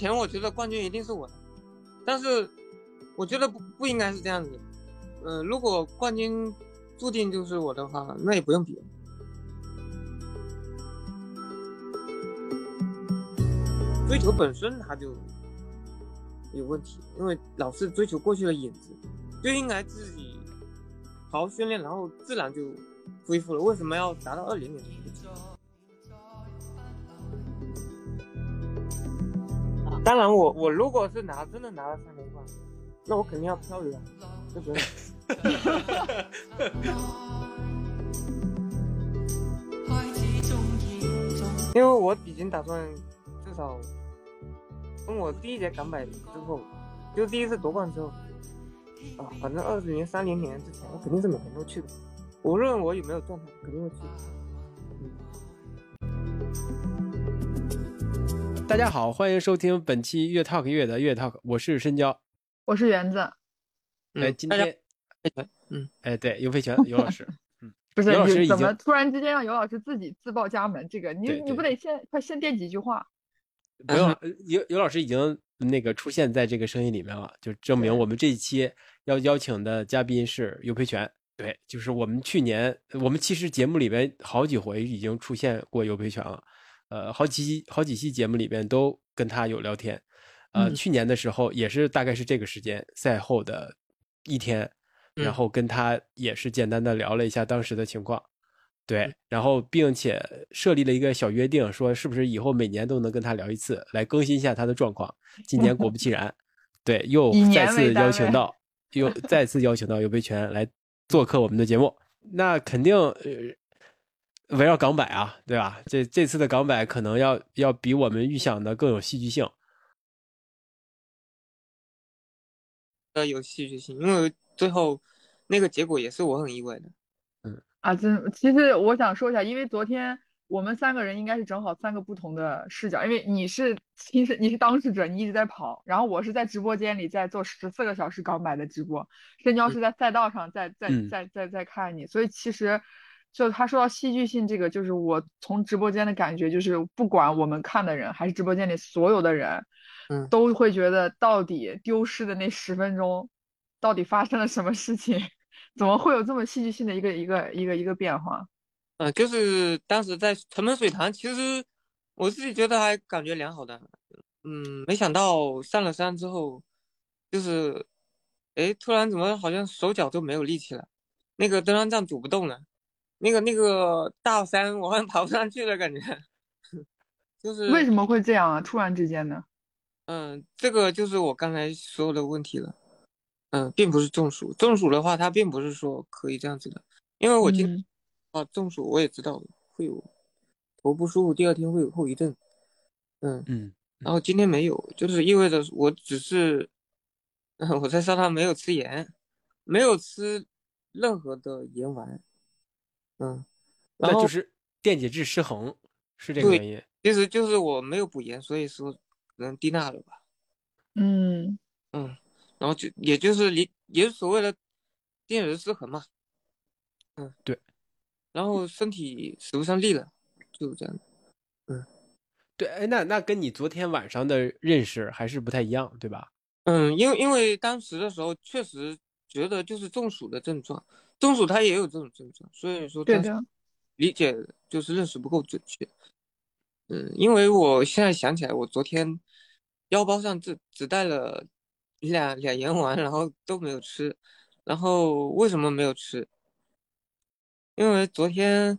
前我觉得冠军一定是我的，但是我觉得不不应该是这样子。嗯，如果冠军注定就是我的话，那也不用比了。追求本身它就有问题，因为老是追求过去的影子，就应该自己好好训练，然后自然就恢复了。为什么要达到二零年？当然我，我如果是拿真的拿了三连冠，那我肯定要漂流啊，对不对。因为我已经打算至少从我第一节港百之后，就第一次夺冠之后，啊，反正二十年、三零年之前，我肯定是每年都去的，无论我有没有状态，肯定会去。大家好，欢迎收听本期越 talk 越的越 talk，我是深交，我是园子。哎，今天。嗯，哎，对，尤飞泉 尤老师，嗯，不是，尤老师怎么突然之间让尤老师自己自报家门？这个，你你不得先快先垫几句话？不用，尤尤老师已经那个出现在这个声音里面了，就证明我们这一期要邀请的嘉宾是尤培泉。对，就是我们去年，我们其实节目里边好几回已经出现过尤培泉了，呃，好几好几期节目里边都跟他有聊天。呃，去年的时候也是大概是这个时间，赛后的一天。然后跟他也是简单的聊了一下当时的情况，对，然后并且设立了一个小约定，说是不是以后每年都能跟他聊一次，来更新一下他的状况。今年果不其 然，对，又 再次邀请到，又再次邀请到尤培权来做客我们的节目。那肯定呃围绕港百啊，对吧？这这次的港百可能要要比我们预想的更有戏剧性。呃，有戏剧性，因为最后。那个结果也是我很意外的，嗯啊，真其实我想说一下，因为昨天我们三个人应该是正好三个不同的视角，因为你是亲身你是当事者，你一直在跑，然后我是在直播间里在做十四个小时港百的直播，深交是在赛道上在在在在在看你，所以其实就他说到戏剧性这个，就是我从直播间的感觉就是，不管我们看的人还是直播间里所有的人，嗯，都会觉得到底丢失的那十分钟，到底发生了什么事情。怎么会有这么戏剧性的一个一个一个一个变化？嗯，就是当时在城门水塘，其实我自己觉得还感觉良好的。嗯，没想到上了山之后，就是，哎，突然怎么好像手脚都没有力气了？那个登山杖拄不动了，那个那个大山我好像爬不上去了，感觉。就是为什么会这样啊？突然之间呢？嗯，这个就是我刚才说的问题了。嗯，并不是中暑。中暑的话，它并不是说可以这样子的，因为我今啊中暑，我也知道会有头不舒服，第二天会有后遗症。嗯嗯，然后今天没有，就是意味着我只是 我在沙滩没有吃盐，没有吃任何的盐丸。嗯，那就是电解质失衡，是这个原因。其实就是我没有补盐，所以说可能低钠了吧。嗯嗯。然后就也就是你也是所谓的电解质失衡嘛，嗯对，然后身体使不上力了，就是这样嗯对，哎那那跟你昨天晚上的认识还是不太一样，对吧？嗯，因为因为当时的时候确实觉得就是中暑的症状，中暑它也有这种症状，所以说对的理解就是认识不够准确。嗯，因为我现在想起来，我昨天腰包上只只带了。两两盐丸，然后都没有吃，然后为什么没有吃？因为昨天，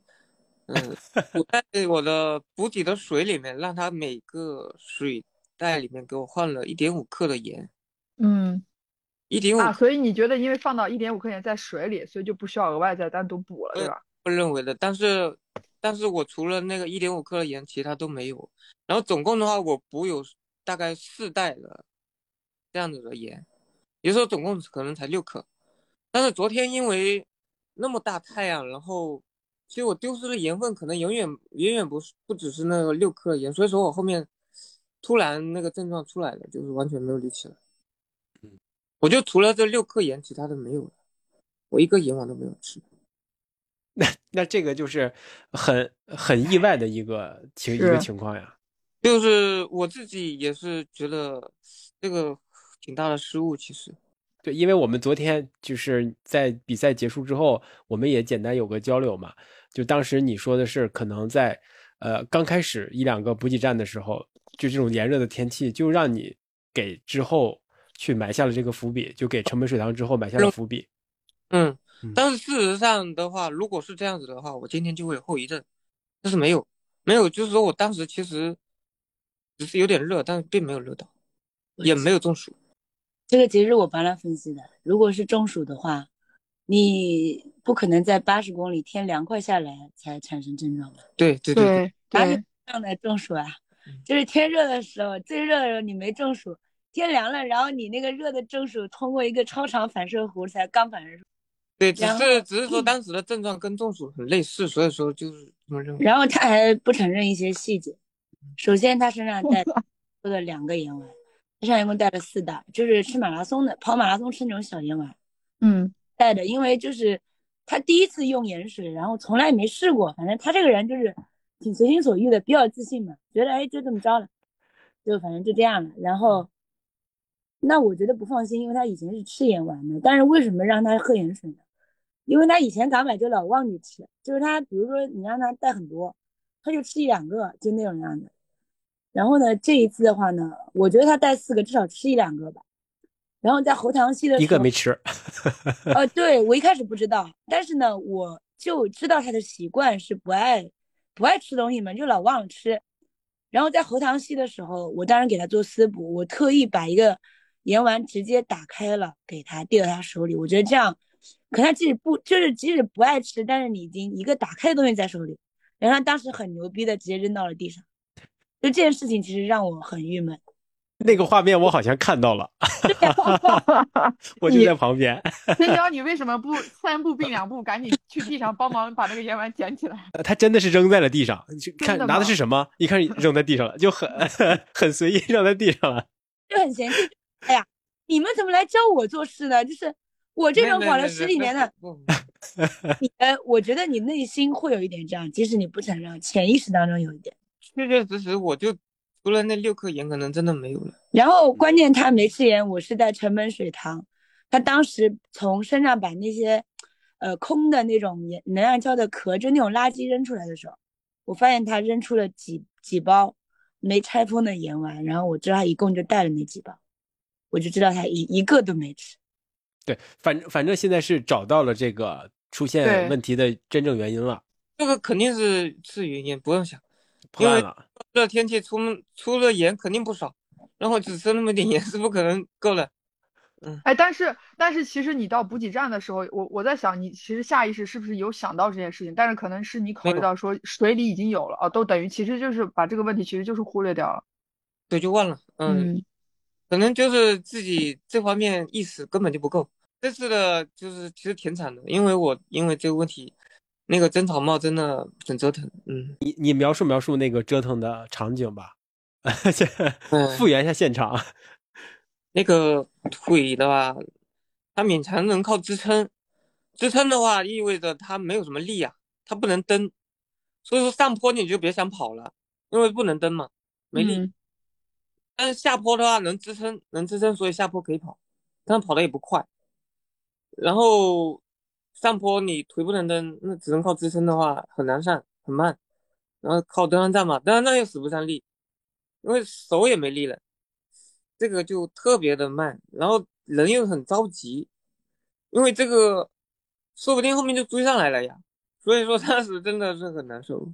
嗯，我在我的补给的水里面，让他每个水袋里面给我换了一点五克的盐。嗯，一点五啊，所以你觉得因为放到一点五克盐在水里，所以就不需要额外再单独补了，对吧？不认为的，但是，但是我除了那个一点五克的盐，其他都没有。然后总共的话，我补有大概四袋的。这样子的盐，也就说总共可能才六克，但是昨天因为那么大太阳，然后其实我丢失的盐分可能远远远远不是不只是那个六克盐，所以说我后面突然那个症状出来了，就是完全没有力气了。嗯，我就除了这六颗盐，其他的没有了，我一个盐丸都没有吃。那那这个就是很很意外的一个情一个情况呀。就是我自己也是觉得这个挺大的失误，其实。对，因为我们昨天就是在比赛结束之后，我们也简单有个交流嘛。就当时你说的是，可能在呃刚开始一两个补给站的时候，就这种炎热的天气，就让你给之后去埋下了这个伏笔，就给城门水塘之后埋下了伏笔。嗯嗯，但是事实上的话，如果是这样子的话，我今天就会有后遗症。但是没有，没有，就是说我当时其实只是有点热，但是并没有热到，也没有中暑。这个其实我帮他分析的，如果是中暑的话，你不可能在八十公里天凉快下来才产生症状吧？对对对，对对哪里上的中暑啊？就是天热的时候，最热的时候你没中暑，天凉了，然后你那个热的中暑通过一个超长反射弧才刚反射出，对，只是只是说当时的症状跟中暑很类似，所以说就是这么认为。然后他还不承认一些细节。首先，他身上带了的两个盐丸，他身上一共带了四袋，就是吃马拉松的，跑马拉松吃那种小盐丸嗯带的，因为就是他第一次用盐水，然后从来没试过，反正他这个人就是挺随心所欲的，比较自信嘛，觉得哎就这么着了，就反正就这样了。然后，那我觉得不放心，因为他以前是吃盐丸的，但是为什么让他喝盐水呢？因为他以前港买就老忘记吃，就是他比如说你让他带很多，他就吃一两个，就那种样子。然后呢，这一次的话呢，我觉得他带四个，至少吃一两个吧。然后在喉糖期的时候，一个没吃。呃，对我一开始不知道，但是呢，我就知道他的习惯是不爱不爱吃东西嘛，就老忘了吃。然后在喉糖期的时候，我当然给他做滋补，我特意把一个盐丸直接打开了给他递到他手里，我觉得这样，可他即使不就是即使不爱吃，但是你已经一个打开的东西在手里，然后他当时很牛逼的直接扔到了地上，就这件事情其实让我很郁闷。那个画面我好像看到了，我就在旁边。天骄，你为什么不三步并两步，赶紧去地上帮忙把那个盐丸捡起来？他真的是扔在了地上，就看拿的是什么，一看扔在地上了，就很 很随意扔在地上了。就很嫌弃。哎呀，你们怎么来教我做事呢？就是我这种跑了十几年的，你呃，我觉得你内心会有一点这样，即使你不承认，潜意识当中有一点。确确实实我就除了那六颗盐，可能真的没有了。然后关键他没吃盐，我是在城门水塘，他当时从身上把那些，呃，空的那种盐能量胶的壳，就那种垃圾扔出来的时候，我发现他扔出了几几包没拆封的盐丸，然后我知道他一共就带了那几包，我就知道他一一个都没吃。对，反正反正现在是找到了这个出现问题的真正原因了，这个肯定是是原因，不用想。因为破案了。热天气出出了盐肯定不少，然后只吃那么点盐是不可能够了。嗯。哎，但是但是其实你到补给站的时候，我我在想，你其实下意识是不是有想到这件事情？但是可能是你考虑到说水里已经有了哦，都等于其实就是把这个问题其实就是忽略掉了。对，就忘了。嗯，嗯，可能就是自己这方面意识根本就不够。这次的就是其实挺惨的，因为我因为这个问题，那个针草帽真的很折腾。嗯，你你描述描述那个折腾的场景吧，嗯复原一下现场。那个腿的话，它勉强能靠支撑，支撑的话意味着它没有什么力啊，它不能蹬，所以说上坡你就别想跑了，因为不能蹬嘛，没力。嗯但是下坡的话能支撑，能支撑，所以下坡可以跑，但跑的也不快。然后上坡你腿不能蹬，那只能靠支撑的话很难上，很慢。然后靠登山杖嘛，登山杖又使不上力，因为手也没力了，这个就特别的慢。然后人又很着急，因为这个说不定后面就追上来了呀。所以说当时真的是很难受。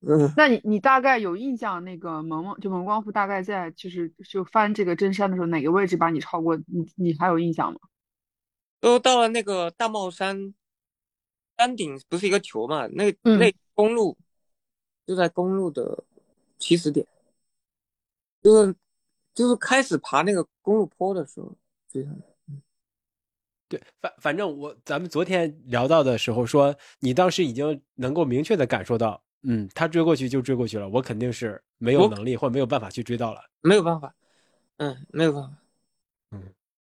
嗯，那你你大概有印象，那个萌萌就萌光夫大概在就是就翻这个真山的时候，哪个位置把你超过？你你还有印象吗？都到了那个大帽山山顶，不是一个球嘛？那嗯那公路就在公路的起始点，就是就是开始爬那个公路坡的时候追上来。对，反反正我咱们昨天聊到的时候说，你当时已经能够明确的感受到，嗯，他追过去就追过去了，我肯定是没有能力或者没有办法去追到了。没有办法，嗯，没有办法。嗯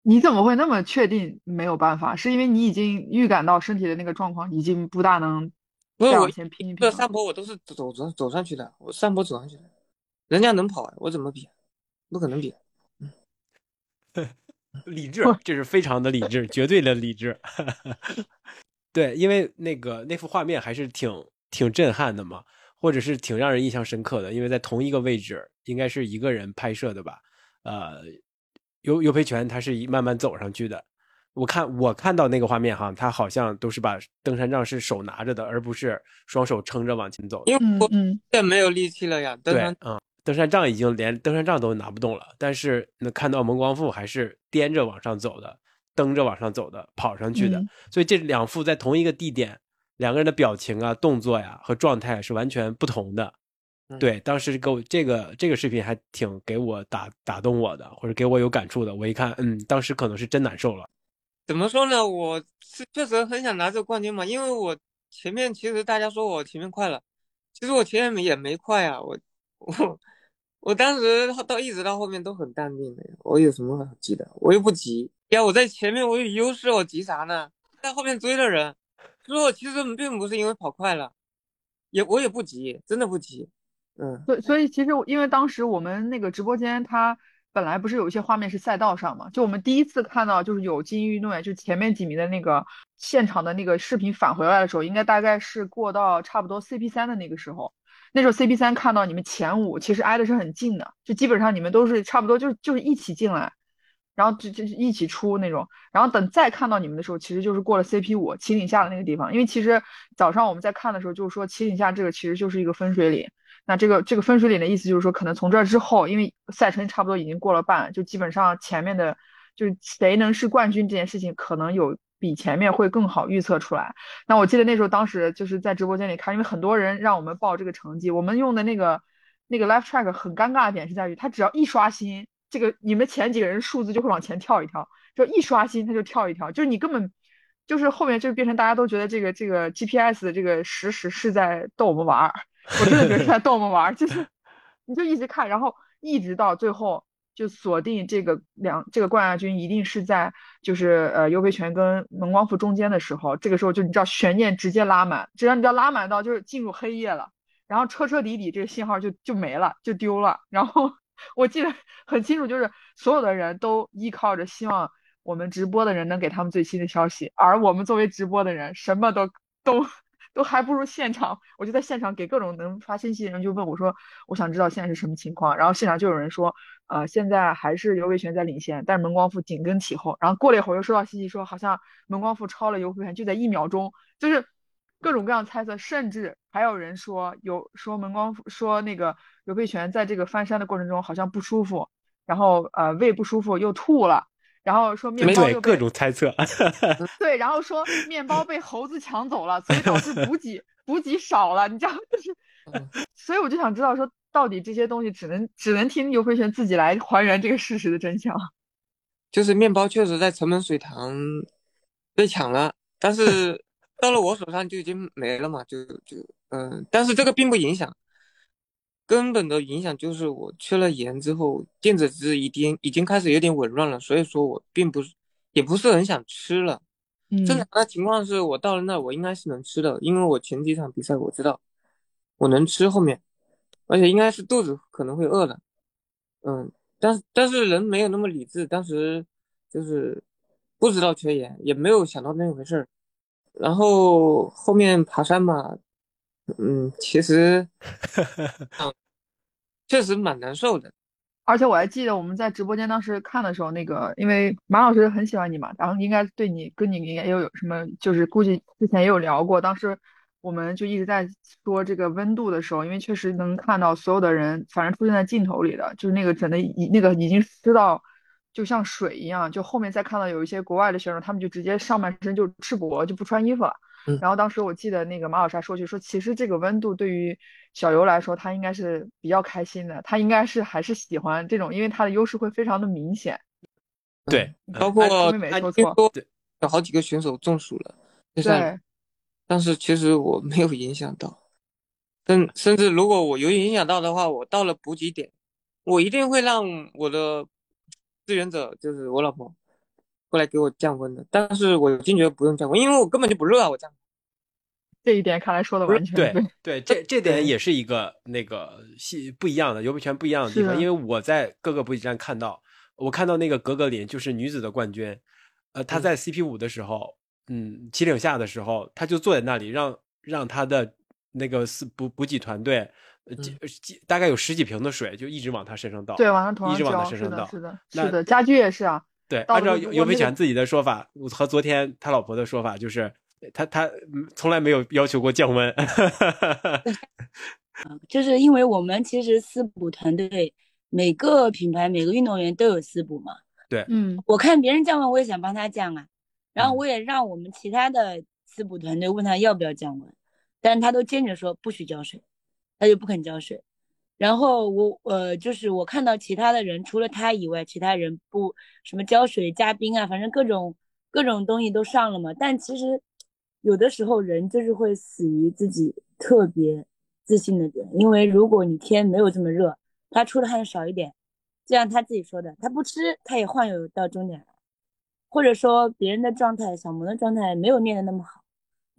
你怎么会那么确定没有办法？是因为你已经预感到身体的那个状况已经不大能不是我再往前拼一拼了。这山坡我都是走走走上去的，我山坡走上去的。人家能跑啊，我怎么比？不可能比。嗯 理智，这是非常的理智，绝对的理智。对，因为那个那幅画面还是挺挺震撼的嘛，或者是挺让人印象深刻的，因为在同一个位置，应该是一个人拍摄的吧？呃，尤尤培全他是慢慢走上去的。我看我看到那个画面哈，他好像都是把登山杖是手拿着的，而不是双手撑着往前走。因为我嗯也没有力气了呀，登对，山嗯，登山杖已经连登山杖都拿不动了，但是能看到蒙光富还是颠着往上走的，蹬着往上走的，跑上去的，嗯所以这两幅在同一个地点，两个人的表情啊、动作呀和状态是完全不同的。嗯对，当时给我这个这个视频还挺给我打打动我的，或者给我有感触的。我一看，嗯，当时可能是真难受了。怎么说呢？我是确实很想拿这个冠军嘛，因为我前面其实大家说我前面快了，其实我前面也没快啊，我我我当时到一直到后面都很淡定的，我有什么好急的？我又不急呀，我在前面我有优势，我急啥呢？在后面追的人，所以我其实并不是因为跑快了，也我也不急，真的不急，嗯，所所以其实因为当时我们那个直播间它本来不是有一些画面是赛道上嘛，就我们第一次看到就是有精英运动员就前面几名的那个现场的那个视频返回来的时候，应该大概是过到差不多 CP 三的那个时候。那时候 CP 三看到你们前五其实挨的是很近的，就基本上你们都是差不多就是就是一起进来，然后就就一起出那种，然后等再看到你们的时候，其实就是过了 CP 五秦岭下的那个地方，因为其实早上我们在看的时候就是说秦岭下这个其实就是一个分水岭，那这个这个分水岭的意思就是说，可能从这之后，因为赛程差不多已经过了半，就基本上前面的就是谁能是冠军这件事情，可能有比前面会更好预测出来。那我记得那时候当时就是在直播间里看，因为很多人让我们报这个成绩，我们用的那个那个 live track 很尴尬的点是在于，它只要一刷新，这个你们前几个人数字就会往前跳一跳，就一刷新它就跳一跳，就是你根本。就是后面就变成大家都觉得这个这个 GPS 的这个实时是在逗我们玩儿，我真的觉得是在逗我们玩儿，就是 你就一直看，然后一直到最后就锁定这个两这个冠亚军一定是在就是呃尤培全跟蒙光富中间的时候，这个时候就你知道悬念直接拉满，只要你知道拉满到就是进入黑夜了，然后彻彻底底这个信号就就没了，就丢了，然后我记得很清楚，就是所有的人都依靠着希望。我们直播的人能给他们最新的消息，而我们作为直播的人，什么都都都还不如现场。我就在现场给各种能发信息的人就问我说：“我想知道现在是什么情况。”然后现场就有人说：“呃，现在还是尤伟权在领先，但是蒙光富紧跟其后。”然后过了一会儿又收到信息说，好像蒙光富超了尤伟权，就在一秒钟，就是各种各样猜测，甚至还有人说有说门光说那个刘佩权在这个翻山的过程中好像不舒服，然后呃胃不舒服又吐了。然后说面包对又各种猜测，对，然后说面包被猴子抢走了，所以导致补给补给少了，你知道，就是，所以我就想知道说，到底这些东西只能只能听刘培权自己来还原这个事实的真相。就是面包确实在城门水塘被抢了，但是到了我手上就已经没了嘛，就就嗯，但是这个并不影响。根本的影响就是我缺了盐之后，电解质已经已经开始有点紊乱了，所以说我并不是也不是很想吃了。嗯正常的情况是我到了那我应该是能吃的，因为我前几场比赛我知道我能吃后面，而且应该是肚子可能会饿的。嗯，但是但是人没有那么理智，当时就是不知道缺盐，也没有想到那回事儿。然后后面爬山嘛，嗯，其实。嗯确实蛮难受的，而且我还记得我们在直播间当时看的时候，那个因为马老师很喜欢你嘛，然后应该对你跟你应该也有什么，就是估计之前也有聊过。当时我们就一直在说这个温度的时候，因为确实能看到所有的人，反正出现在镜头里的，就是那个整的已那个已经湿到就像水一样。就后面再看到有一些国外的选手，他们就直接上半身就赤膊就不穿衣服了。嗯然后当时我记得那个马老师还说句说，其实这个温度对于小游来说，他应该是比较开心的，他应该是还是喜欢这种，因为他的优势会非常的明显。对，包括对有好几个选手中暑了对，但是其实我没有影响到，甚甚至如果我有影响到的话，我到了补给点，我一定会让我的支援者，就是我老婆，过来给我降温的。但是我坚决不用降温，因为我根本就不热啊，我降。这一点看来说的完全对对，这这点也是一个那个系不一样的，尤培权不一样的地方。因为我在各个补给站看到，我看到那个格格林就是女子的冠军，呃，她在 CP 五的时候，嗯，旗领下的时候，她就坐在那里，让让她的那个补补给团队，呃，几大概有十几瓶的水，就一直往他身上倒，对，往上一直往他身上倒，是的，是的，家具也是啊。对，按照尤培泉自己的说法和昨天他老婆的说法，就是。他他从来没有要求过降温，就是因为我们其实私补团队每个品牌每个运动员都有私补嘛。对，嗯，我看别人降温，我也想帮他降啊。然后我也让我们其他的私补团队问他要不要降温，但是他都坚决说不许浇水，他就不肯浇水。然后我呃，就是我看到其他的人除了他以外，其他人不什么浇水加冰啊，反正各种各种东西都上了嘛。但其实。有的时候人就是会死于自己特别自信的点，因为如果你天没有这么热，他出的汗少一点，就像他自己说的，他不吃他也晃悠到终点了，或者说别人的状态，小萌的状态没有练的那么好，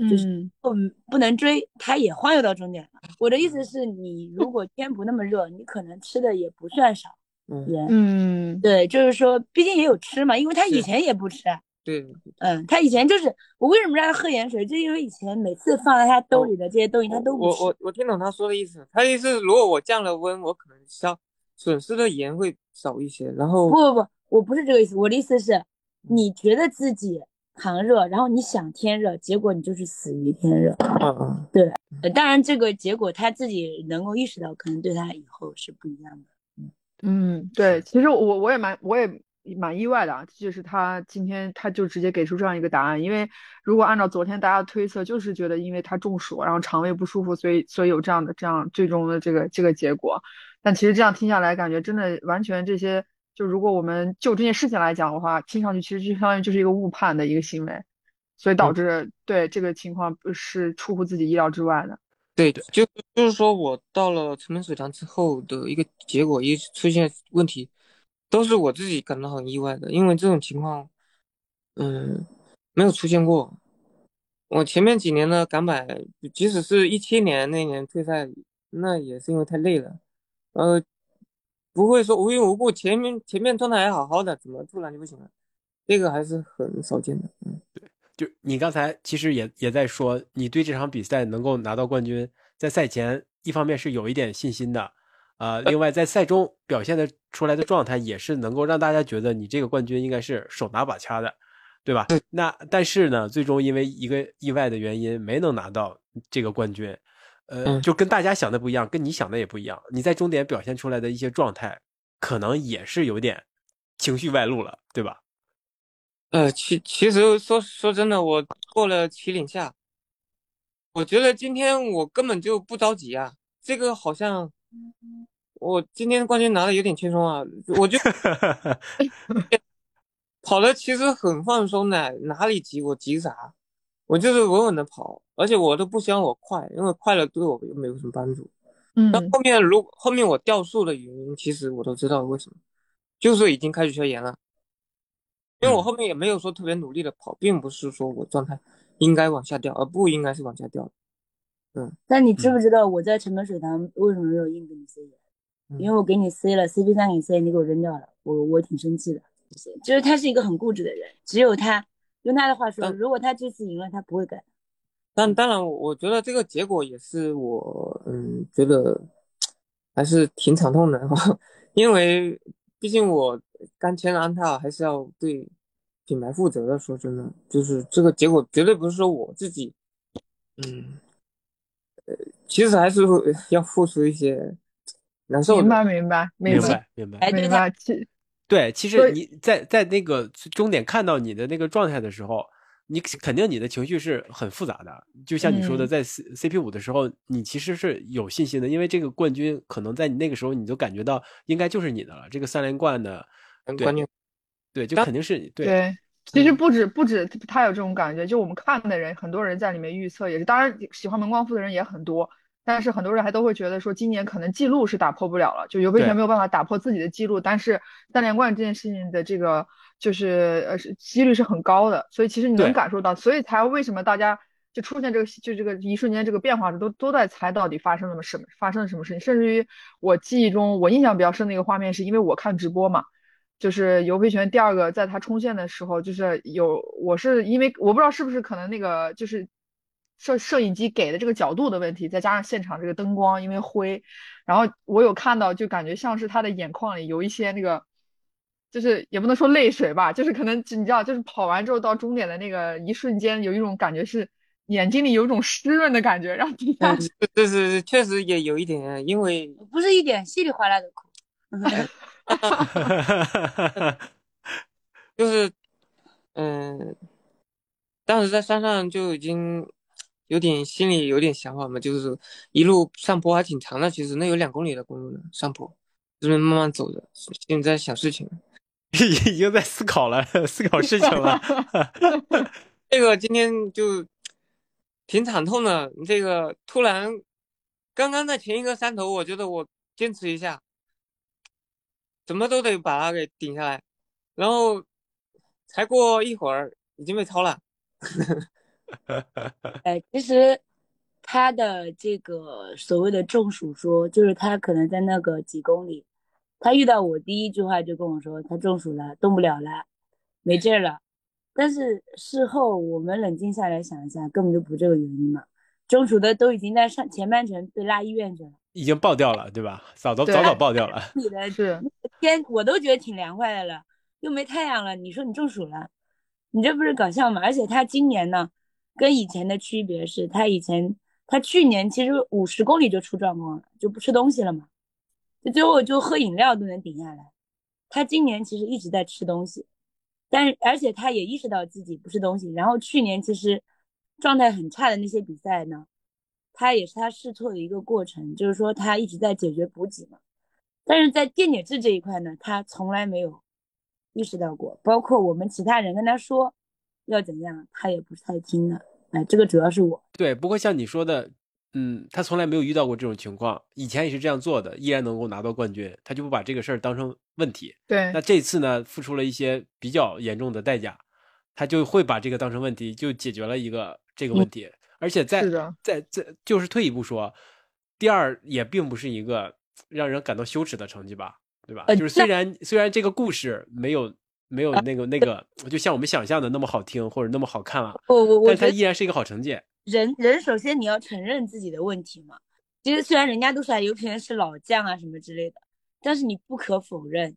就是不不能追，他也晃悠到终点了。我的意思是你如果天不那么热，你可能吃的也不算少，嗯嗯，对，就是说毕竟也有吃嘛，因为他以前也不吃。对，嗯，他以前就是我为什么让他喝盐水，就因为以前每次放在他兜里的这些东西他都不吃。我我我听懂他说的意思，他的意思如果我降了温，我可能消损失的盐会少一些。然后不不不，我不是这个意思，我的意思是，你觉得自己扛热，然后你想天热，结果你就是死于天热。嗯嗯，对，当然这个结果他自己能够意识到，可能对他以后是不一样的。嗯嗯，对，其实我我也蛮我也。蛮意外的啊，就是他今天他就直接给出这样一个答案，因为如果按照昨天大家的推测，就是觉得因为他中暑，然后肠胃不舒服，所以所以有这样的这样最终的这个这个结果。但其实这样听下来，感觉真的完全这些，就如果我们就这件事情来讲的话，听上去其实就相当于就是一个误判的一个行为，所以导致对这个情况是出乎自己意料之外的。对，就就是说我到了城门水塘之后的一个结果一出现问题。都是我自己感到很意外的，因为这种情况，嗯，没有出现过。我前面几年的港百，即使是一七年那年退赛，那也是因为太累了，呃，不会说无缘无故前面前面状态还好好的，怎么突然就不行了？这个还是很少见的。嗯，对，就你刚才其实也也在说，你对这场比赛能够拿到冠军，在赛前一方面是有一点信心的。啊，另外在赛中表现的出来的状态也是能够让大家觉得你这个冠军应该是手拿把掐的，对吧？那但是呢，最终因为一个意外的原因没能拿到这个冠军，呃，就跟大家想的不一样，跟你想的也不一样。你在终点表现出来的一些状态，可能也是有点情绪外露了，对吧？呃，其其实说说真的，我过了旗岭下，我觉得今天我根本就不着急啊，这个好像。我今天冠军拿的有点轻松啊，我就 跑的其实很放松的，哪里急我急啥？我就是稳稳的跑，而且我都不希望我快，因为快了对我又没有什么帮助。嗯，那后面如后面我掉速的原因，其实我都知道为什么，就是已经开始消炎了。因为我后面也没有说特别努力的跑，并不是说我状态应该往下掉，而不应该是往下掉。嗯，但你知不知道我在城门水塘为什么没有硬给你 C 因为我给你塞了，CP 三给你 C，你给我扔掉了，我我挺生气的。就是他是一个很固执的人，只有他用他的话说，如果他这次赢了，他不会改。但当然，我觉得这个结果也是我嗯觉得还是挺惨痛的，因为毕竟我刚签了安踏，还是要对品牌负责的。说真的，就是这个结果绝对不是说我自己嗯。呃其实还是 要付出一些难受。明白，明白，明白，明白，明白。其对，其实你在在那个终点看到你的那个状态的时候，你肯定你的情绪是很复杂的。就像你说的，在 C C P 五的时候，你其实是有信心的，因为这个冠军可能在你那个时候，你就感觉到应该就是你的了。这个三连冠的冠军，对，就肯定是对。对，其实不止不止他有这种感觉，就我们看的人，很多人在里面预测也是。当然，喜欢门光夫的人也很多。但是很多人还都会觉得说，今年可能记录是打破不了了，就尤培权没有办法打破自己的记录。但是三连冠这件事情的这个就是呃几率是很高的，所以其实你能感受到，所以才为什么大家就出现这个就这个一瞬间这个变化时，都都在猜到底发生了什么发生了什么事情。甚至于我记忆中我印象比较深的一个画面，是因为我看直播嘛，就是尤培权第二个在他冲线的时候，就是有我是因为我不知道是不是可能那个就是摄摄影机给的这个角度的问题，再加上现场这个灯光因为灰，然后我有看到就感觉像是他的眼眶里有一些那个。就是也不能说泪水吧，就是可能你知道，就是跑完之后到终点的那个一瞬间，有一种感觉是眼睛里有一种湿润的感觉，让你看。这是确实也有一点，因为不是一点稀里哗啦的哭 就是嗯，当时在山上就已经有点心里有点想法嘛，就是一路上坡还挺长的，其实那有两公里的公路呢，上坡，这边慢慢走着，现在想事情。已经在思考了，思考事情了。这个今天就挺惨痛的。这个突然，刚刚在前一个山头，我觉得我坚持一下，怎么都得把它给顶下来。然后才过一会儿，已经被超了。哎，其实他的这个所谓的中暑说，就是他可能在那个几公里。他遇到我第一句话就跟我说，他中暑了，动不了了，没劲儿了。但是事后我们冷静下来想一下，根本就不这个原因嘛。中暑的都已经在上前半程被拉医院去了，已经爆掉了，对吧？早都早早爆掉了。你的是天，我都觉得挺凉快的了，又没太阳了。你说你中暑了，你这不是搞笑吗？而且他今年呢，跟以前的区别是他以前他去年其实五十公里就出状况了，就不吃东西了嘛。就最后就喝饮料都能顶下来，他今年其实一直在吃东西，但是而且他也意识到自己不吃东西。然后去年其实状态很差的那些比赛呢，他也是他试错的一个过程，就是说他一直在解决补给嘛。但是在电解质这一块呢，他从来没有意识到过，包括我们其他人跟他说要怎样，他也不是太听的。哎，这个主要是我对。不过像你说的。嗯，他从来没有遇到过这种情况，以前也是这样做的，依然能够拿到冠军，他就不把这个事儿当成问题。对，那这次呢，付出了一些比较严重的代价，他就会把这个当成问题，就解决了一个这个问题。而且在在在，就是退一步说，第二也并不是一个让人感到羞耻的成绩吧，对吧？就是虽然虽然这个故事没有没有那个那个，就像我们想象的那么好听或者那么好看了，我我我，但它依然是一个好成绩。人人首先你要承认自己的问题嘛。其实虽然人家都说刘平人是老将啊什么之类的，但是你不可否认，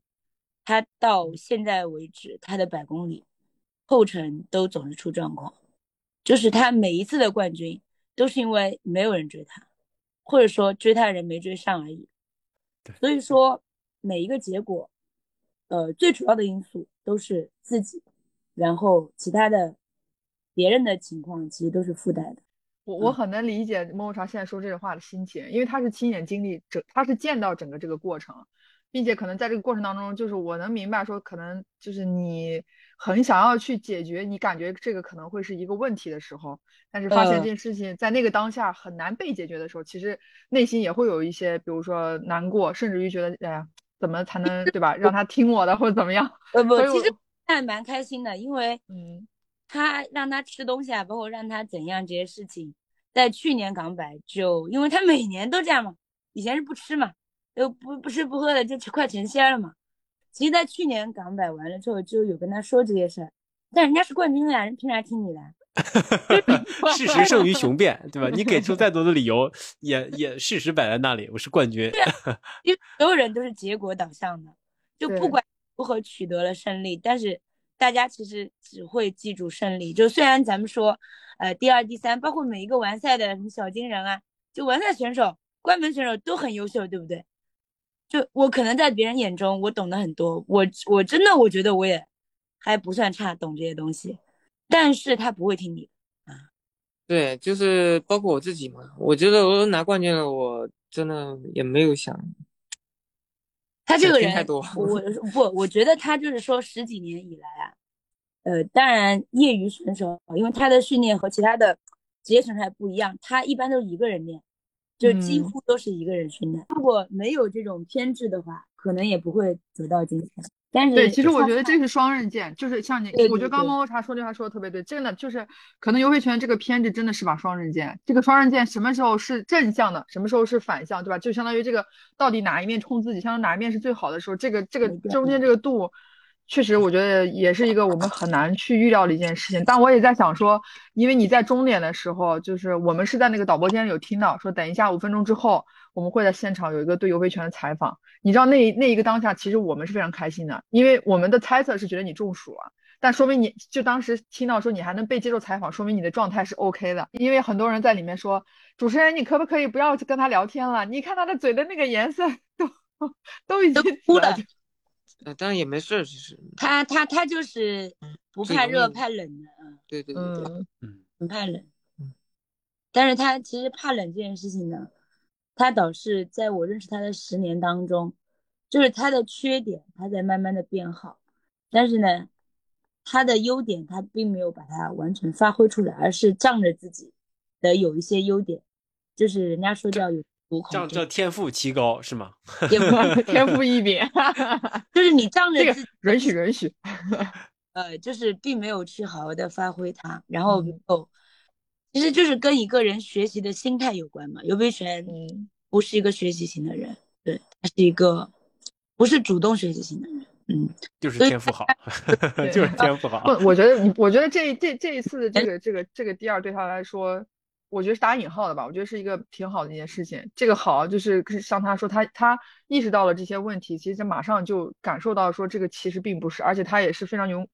他到现在为止他的百公里后程都总是出状况，就是他每一次的冠军都是因为没有人追他，或者说追他的人没追上而已。所以说每一个结果，呃，最主要的因素都是自己，然后其他的。别人的情况其实都是附带的，我我很能理解莫莫茶现在说这个话的心情，因为他是亲眼经历整，他是见到整个这个过程，并且可能在这个过程当中，就是我能明白说，可能就是你很想要去解决，你感觉这个可能会是一个问题的时候，但是发现这件事情在那个当下很难被解决的时候，其实内心也会有一些，比如说难过，甚至于觉得，哎呀，怎么才能对吧，让他听我的或者怎么样？呃不，其实还蛮开心的，因为嗯。他让他吃东西啊，包括让他怎样这些事情，在去年港百就，因为他每年都这样嘛，以前是不吃嘛，又不不吃不喝的，就快成仙了嘛。其实，在去年港百完了之后，就有跟他说这些事儿，但人家是冠军啊，人凭啥听你的？事实胜于雄辩，对吧？你给出再多的理由，也也事实摆在那里，我是冠军。因为所有人都是结果导向的，就不管如何取得了胜利，但是。大家其实只会记住胜利，就虽然咱们说，呃，第二、第三，包括每一个完赛的什么小金人啊，就完赛选手、关门选手都很优秀，对不对？就我可能在别人眼中我懂得很多，我我真的我觉得我也还不算差，懂这些东西，但是他不会听你的啊。对，就是包括我自己嘛，我觉得我拿冠军了，我真的也没有想。他这个人，我不，我觉得他就是说十几年以来啊，呃，当然业余选手，因为他的训练和其他的职业选手还不一样，他一般都是一个人练，就几乎都是一个人训练。如果没有这种偏执的话，可能也不会走到今天。但是对，其实我觉得这是双刃剑，就是像你，对我觉得刚刚猫猫茶说这话说的特别对，真的就是可能优惠权这个偏执真的是把双刃剑，这个双刃剑什么时候是正向的，什么时候是反向，对吧？就相当于这个到底哪一面冲自己，相当于哪一面是最好的时候，这个这个中间这个度，确实我觉得也是一个我们很难去预料的一件事情。但我也在想说，因为你在终点的时候，就是我们是在那个导播间有听到说，等一下五分钟之后我们会在现场有一个对尤维权的采访。你知道那那一个当下，其实我们是非常开心的，因为我们的猜测是觉得你中暑了，但说明你就当时听到说你还能被接受采访，说明你的状态是 OK 的。因为很多人在里面说，主持人你可不可以不要跟他聊天了？你看他的嘴的那个颜色 都都已都经哭了紫呃，但也没事儿，其实，他他他就是不怕热怕冷的啊，对对对对，嗯。嗯，很怕冷嗯。但是他其实怕冷这件事情呢，他倒是在我认识他的十年当中，就是他的缺点他在慢慢的变好，但是呢，他的优点他并没有把它完全发挥出来，而是仗着自己的有一些优点，就是人家说叫有独这样，叫天赋奇高是吗？也不天赋异禀，就是你仗着自己允许允许，呃，就是并没有去好好的发挥它，然后没嗯，其实就是跟一个人学习的心态有关嘛。尤培权嗯不是一个学习型的人，对，他是一个不是主动学习型的人，嗯，就是天赋好，就是天赋好。不，我觉得你，我觉得这这这一次的这个这个这个第二对他来说，我觉得是打引号的吧，我觉得是一个挺好的一件事情。这个好就是像他说，他他意识到了这些问题，其实马上就感受到说这个其实并不是，而且他也是非常勇，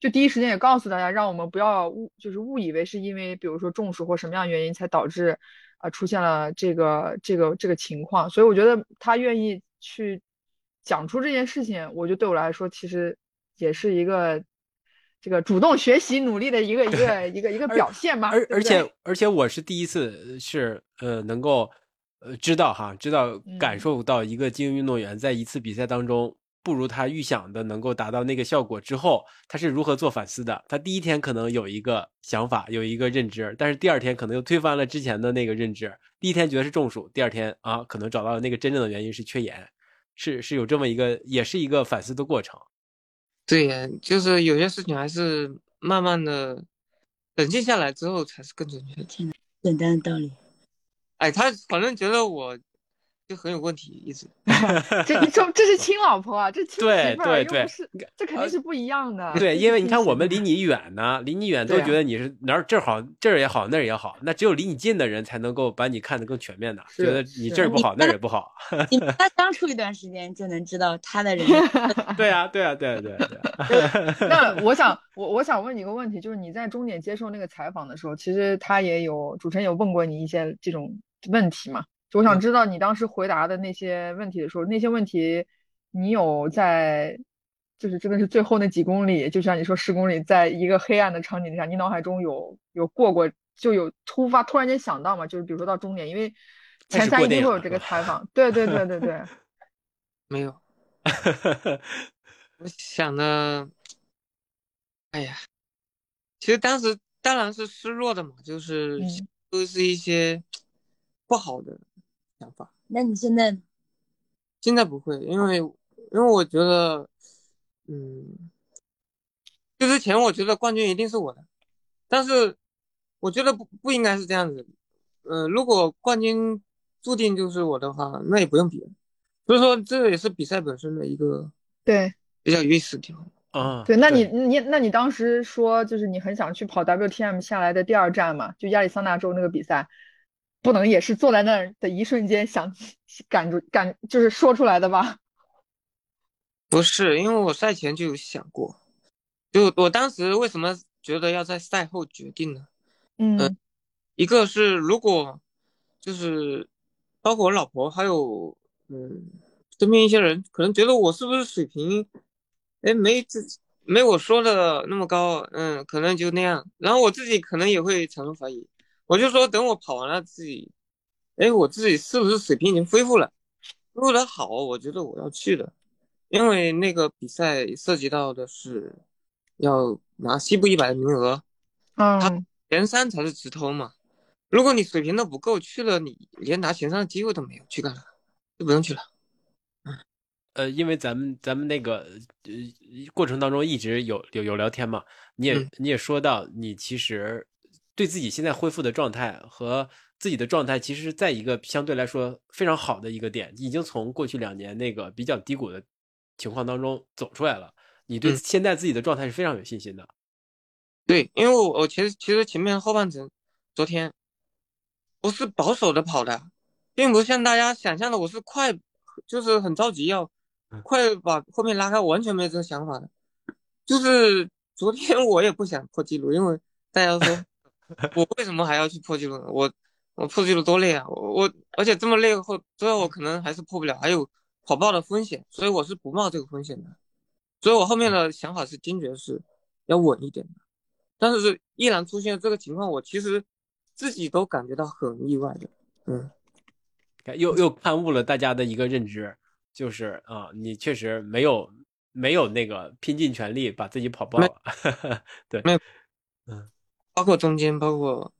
就第一时间也告诉大家，让我们不要误就是误以为是因为比如说中暑或什么样原因才导致啊、出现了这个这个这个情况，所以我觉得他愿意去讲出这件事情，我觉得对我来说其实也是一个这个主动学习努力的一个一个一个一个表现嘛。而而且而且我是第一次是呃能够呃知道哈，知道感嗯受到一个精英运动员在一次比赛当中不如他预想的能够达到那个效果之后，他是如何做反思的。他第一天可能有一个想法，有一个认知，但是第二天可能又推翻了之前的那个认知。第一天觉得是中暑，第二天啊可能找到了那个真正的原因是缺盐，是是有这么一个也是一个反思的过程。对呀，就是有些事情还是慢慢的冷静下来之后才是更准确的。简单的道理。哎，他反正觉得我就很有问题，一直。这这这是亲老婆啊，这亲对媳妇儿对对又不是，这肯定是不一样的。对，因为你看我们离你远呢，离你远都觉得你是哪儿这儿好，这儿也好，那儿也好，那只有离你近的人才能够把你看得更全面的，觉得你这儿不好，那儿也不好。你跟他相处一段时间，就能知道他的人 对啊，对啊，对啊，对啊，对啊。那我想，我我想问你一个问题，就是你在终点接受那个采访的时候，其实他也有主持人有问过你一些这种问题嘛？就我想知道你当时回答的那些问题的时候，那些问题你有在，就是真的是最后那几公里，就像你说十公里，在一个黑暗的场景下，你脑海中有有过过，就有突发突然间想到嘛？就是比如说到终点，因为前三一定会有这个采访，对对对对对，没有，我想的，哎呀，其实当时当然是失落的嘛，就是嗯。都是一些不好的想法。那你现在现在不会，因为因为我觉得，嗯，就之前我觉得冠军一定是我的，但是我觉得不不应该是这样子。呃，如果冠军注定就是我的话，那也不用比了。所以说，这也是比赛本身的一个对比较有意思的地方。啊，对，那你你那你当时说就是你很想去跑 WTM 下来的第二站嘛，就亚利桑那州那个比赛，不能也是坐在那儿的一瞬间想感住感就是说出来的吧？不是，因为我赛前就有想过，就我当时为什么觉得要在赛后决定呢？嗯一个是如果就是包括我老婆还有嗯身边一些人，可能觉得我是不是水平，哎没自没我说的那么高，嗯，可能就那样。然后我自己可能也会产生怀疑，我就说等我跑完了自己，哎，我自己是不是水平已经恢复了？恢复的好，我觉得我要去的，因为那个比赛涉及到的是要拿西部一百的名额。嗯前三才是直通嘛。如果你水平都不够，去了你连拿前三的机会都没有，去干啥？就不用去了。呃，因为咱们咱们那个呃过程当中一直有有有聊天嘛，你也、嗯你也说到你其实对自己现在恢复的状态和自己的状态，其实是在一个相对来说非常好的一个点，已经从过去两年那个比较低谷的情况当中走出来了。你对嗯现在自己的状态是非常有信心的。对，因为我我其实其实前面后半程，昨天我是保守的跑的，并不像大家想象的我是快，就是很着急要嗯快把后面拉开，我完全没有这个想法的。就是昨天我也不想破纪录，因为大家都说 我为什么还要去破纪录呢？我我破纪录多累啊！我我而且这么累后，最后我可能还是破不了，还有跑爆的风险，所以我是不冒这个风险的。所以我后面的想法是坚决是要稳一点的。但是依然出现这个情况，我其实自己都感觉到很意外的。嗯，又又刊物了大家的一个认知，就是啊，你确实没有没有那个拼尽全力把自己跑爆没了。对，包括中间，包括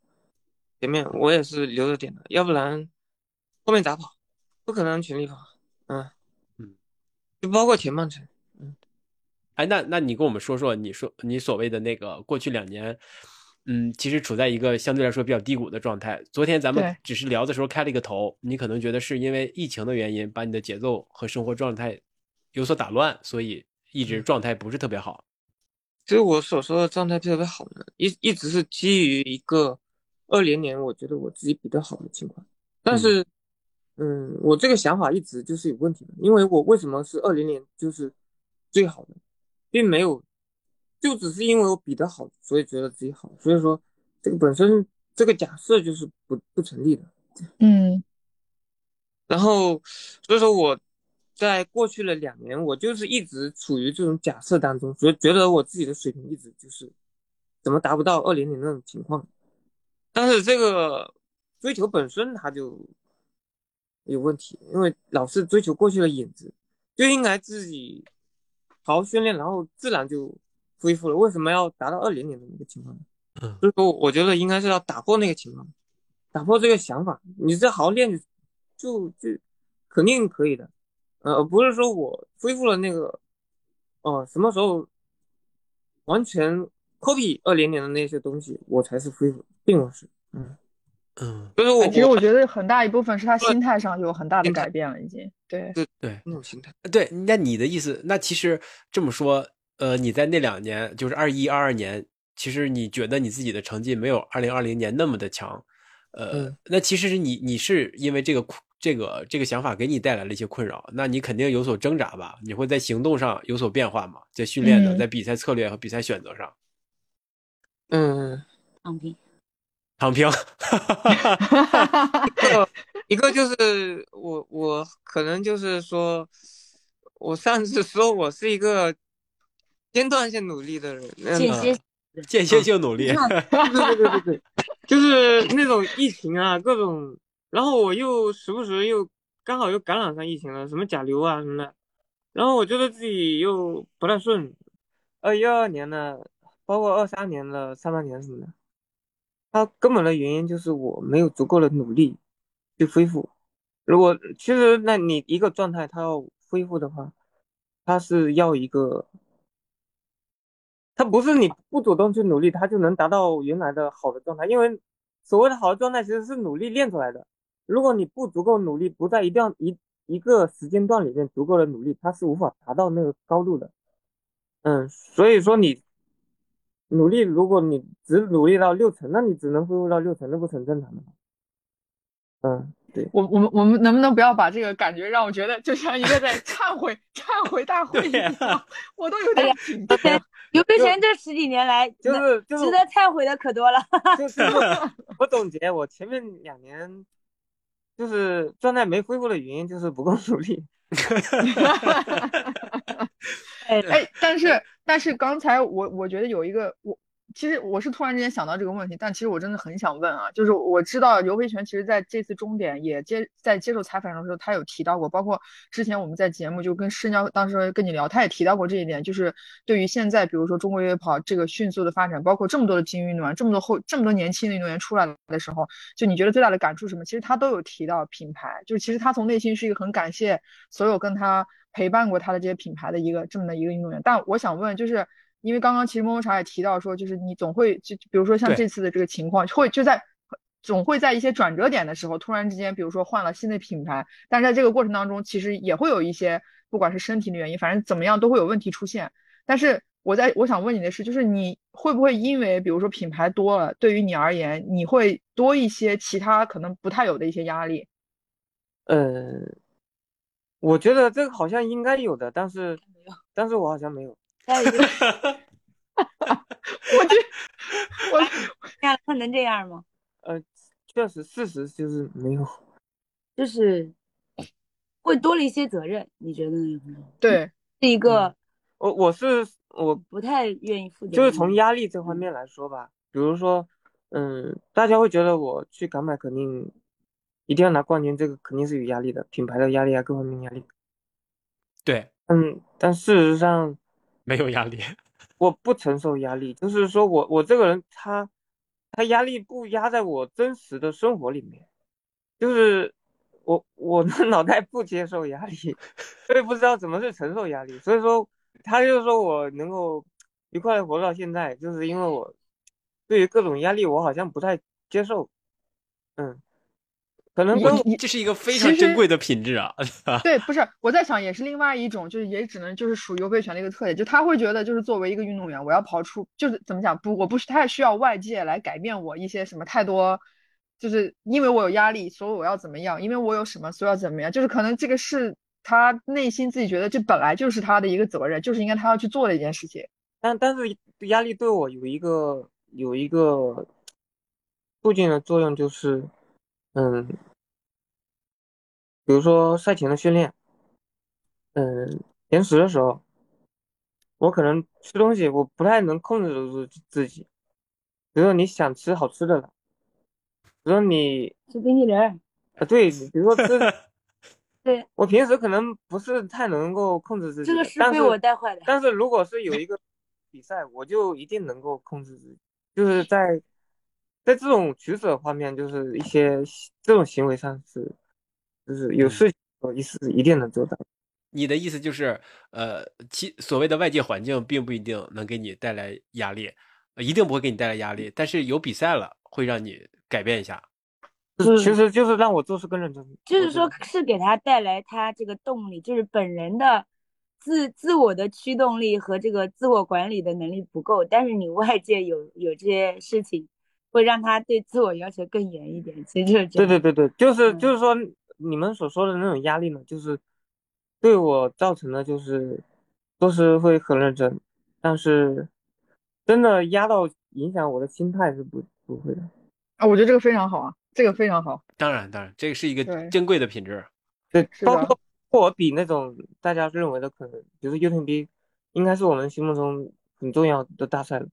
前面，我也是留着点的，要不然后面咋跑？不可能全力跑。嗯嗯，就包括前半程。哎，那那你跟我们说说，你说你所谓的那个过去两年，嗯，其实处在一个相对来说比较低谷的状态。昨天咱们只是聊的时候开了一个头，你可能觉得是因为疫情的原因，把你的节奏和生活状态有所打乱，所以一直状态不是特别好。其实我所说的状态特别好呢，一一直是基于一个二零年我觉得我自己比较好的情况，但是，嗯，我这个想法一直就是有问题的，因为我为什么是二零年就是最好的，并没有，就只是因为我比得好，所以觉得自己好，所以说这个本身这个假设就是不不成立的。嗯。然后，所以说我在过去的两年，我就是一直处于这种假设当中，所以觉得我自己的水平一直就是怎么达不到二零零那种情况。但是这个追求本身它就有问题，因为老是追求过去的影子，就应该自己好好训练，然后自然就恢复了。为什么要达到二零年的那个情况？嗯所以说，我觉得应该是要打破那个情况，打破这个想法。你再好好练就就就肯定可以的，呃，不是说我恢复了那个，哦、什么时候完全 copy 二零年的那些东西，我才是恢复，并不是，嗯，嗯，就是我我其实我觉 得很大一部分是他心态上有很大的改变了，已经。对，对对。那种心态，对，那你的意思，那其实这么说，呃，你在那两年，就是二一、二二年，其实你觉得你自己的成绩没有二零二零年那么的强，呃，嗯那其实是你你是因为这个困这个这个想法给你带来了一些困扰，那你肯定有所挣扎吧？你会在行动上有所变化吗？在训练的，嗯在比赛策略和比赛选择上，嗯，躺平。躺平，一 个 一个就是我我可能就是说，我上次说我是一个间断性努力的人，嗯间歇间歇性努力，对对对对对，就是那种疫情啊，各种，然后我又时不时又刚好又感染上疫情了，什么甲流啊什么的，然后我觉得自己又不太顺，二一二年的，包括二三年的上半年什么的，它根本的原因就是我没有足够的努力去恢复。如果其实那你一个状态它要恢复的话，它是要一个。它不是你不主动去努力，它就能达到原来的好的状态。因为所谓的好的状态其实是努力练出来的。如果你不足够努力，不在一定一一个时间段里面足够的努力，它是无法达到那个高度的。嗯，所以说你努力，如果你只努力到六成，那你只能恢复到六成，那不是很正常的吗？嗯，对，我我们我们能不能不要把这个感觉让我觉得就像一个在忏悔忏悔大会一样，我都有点紧张。刘培全这十几年来，就是就是值得忏悔的可多了。就是我总结，我前面两年就是状态没恢复的原因就是不够努力。哎，哎，但是但是刚才我我觉得有一个我其实我是突然之间想到这个问题，但其实我真的很想问啊，就是我知道刘培全其实在这次终点也接在接受采访的时候，他有提到过，包括之前我们在节目就跟施鸟当时跟你聊，他也提到过这一点，就是对于现在比如说中国越野跑这个迅速的发展，包括这么多的精英运动员，这么多后这么多年轻的运动员出来的时候，就你觉得最大的感触什么？其实他都有提到品牌，就是其实他从内心是一个很感谢所有跟他陪伴过他的这些品牌的一个这么的一个运动员。但我想问，就是因为刚刚其实摸摸茶也提到说，就是你总会就比如说像这次的这个情况，会就在总会在一些转折点的时候，突然之间，比如说换了新的品牌，但是在这个过程当中，其实也会有一些不管是身体的原因，反正怎么样都会有问题出现。但是我在我想问你的是，就是你会不会因为比如说品牌多了，对于你而言，你会多一些其他可能不太有的一些压力？呃，我觉得这个好像应该有的，但是但是我好像没有。我这 我这样，他能这样吗？呃，确实，事实就是没有。就是会多了一些责任，你觉得呢？对是一个我我是我不太愿意负责就是从压力这方面来说吧，比如说，嗯，大家会觉得我去港买肯定一定要拿冠军，这个肯定是有压力的，品牌的压力啊，各方面压力。对，嗯，但事实上没有压力。我不承受压力，就是说我我这个人他他压力不压在我真实的生活里面，就是我我的 脑袋不接受压力，所以不知道怎么去承受压力，所以说他就是说我能够愉快的活到现在，就是因为我对于各种压力我好像不太接受，嗯，可能这是一个非常珍贵的品质啊！对，不是我在想，也是另外一种，就是也只能就是属于尤培权的一个特点，就他会觉得，就是作为一个运动员，我要跑出，就是怎么讲，不，我不是太需要外界来改变我一些什么太多，就是因为我有压力，所以我要怎么样，因为我有什么，所以要怎么样，就是可能这个是他内心自己觉得这本来就是他的一个责任，就是应该他要去做的一件事情。但但是压力对我有一个有一个促进的作用，就是，嗯，比如说赛前的训练，嗯，延时的时候，我可能吃东西我不太能控制得住自己，比如说你想吃好吃的了，比如说你吃冰淇淋，啊对，比如说吃，对，我平时可能不是太能够控制自己这个是被我带坏的。但是如果是有一个比赛，我就一定能够控制自己，就是在在这种取舍方面，就是一些这种行为上是，就是有事情我一是一定能做到。你的意思就是，呃，其所谓的外界环境并不一定能给你带来压力，呃一定不会给你带来压力，但是有比赛了会让你改变一下。其实就是让我做事更认真。就是说，是给他带来他这个动力，就是本人的自自我的驱动力和这个自我管理的能力不够，但是你外界有有这些事情，会让他对自我要求更严一点。其实就是这样。对对对对，就是嗯就是说你们所说的那种压力呢，就是对我造成的就是做事会很认真，但是真的压到影响我的心态是不不会的。啊，我觉得这个非常好啊，这个非常好。当然，当然，这个是一个珍贵的品质。对，包括我比那种大家认为的可能，比如说 UTMB，应该是我们心目中很重要的大赛了。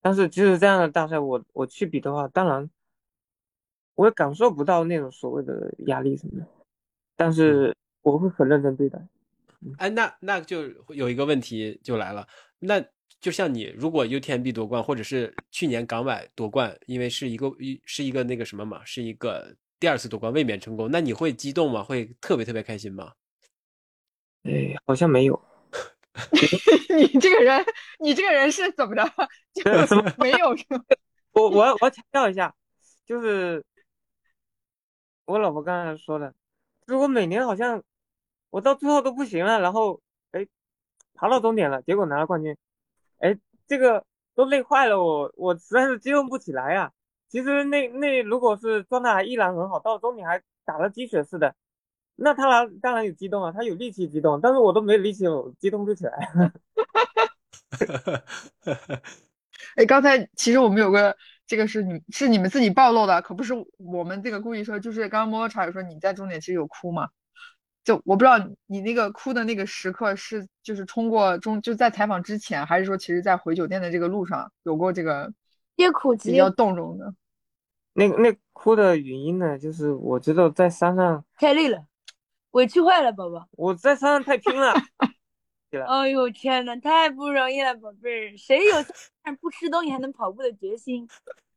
但是即使这样的大赛，我我去比的话，当然我也感受不到那种所谓的压力什么的，但是我会很认真对待。哎，那那就有一个问题就来了，那就像你如果 UTMB 夺冠，或者是去年港百夺冠，因为是一个一是一个那个什么嘛，是一个第二次夺冠卫冕成功，那你会激动吗？会特别特别开心吗？哎，好像没有。你这个人，你这个人是怎么的？就呃怎么没有？我我要我要强调一下，就是我老婆刚才说的，就是我每年好像我到最后都不行了，然后哎爬到终点了，结果拿了冠军，哎这个都累坏了我，我实在是激动不起来呀、其实那那如果是状态还依然很好，到终点还打了鸡血似的，那他当当然有激动啊，他有力气激动，但是我都没力气，我激动不起来。哎，刚才其实我们有个这个是你是你们自己暴露的，可不是我们这个故意说，就是刚刚摸摸茶有说你在终点其实有哭嘛？就我不知道你那个哭的那个时刻是就是冲过中就在采访之前，还是说其实在回酒店的这个路上有过这个接苦比较动容的？那那哭的原因呢，就是我觉得在山上太累了，委屈坏了，宝宝。我在山上太拼了。哎呦天呐，太不容易了，宝贝儿，谁有不吃东西还能跑步的决心？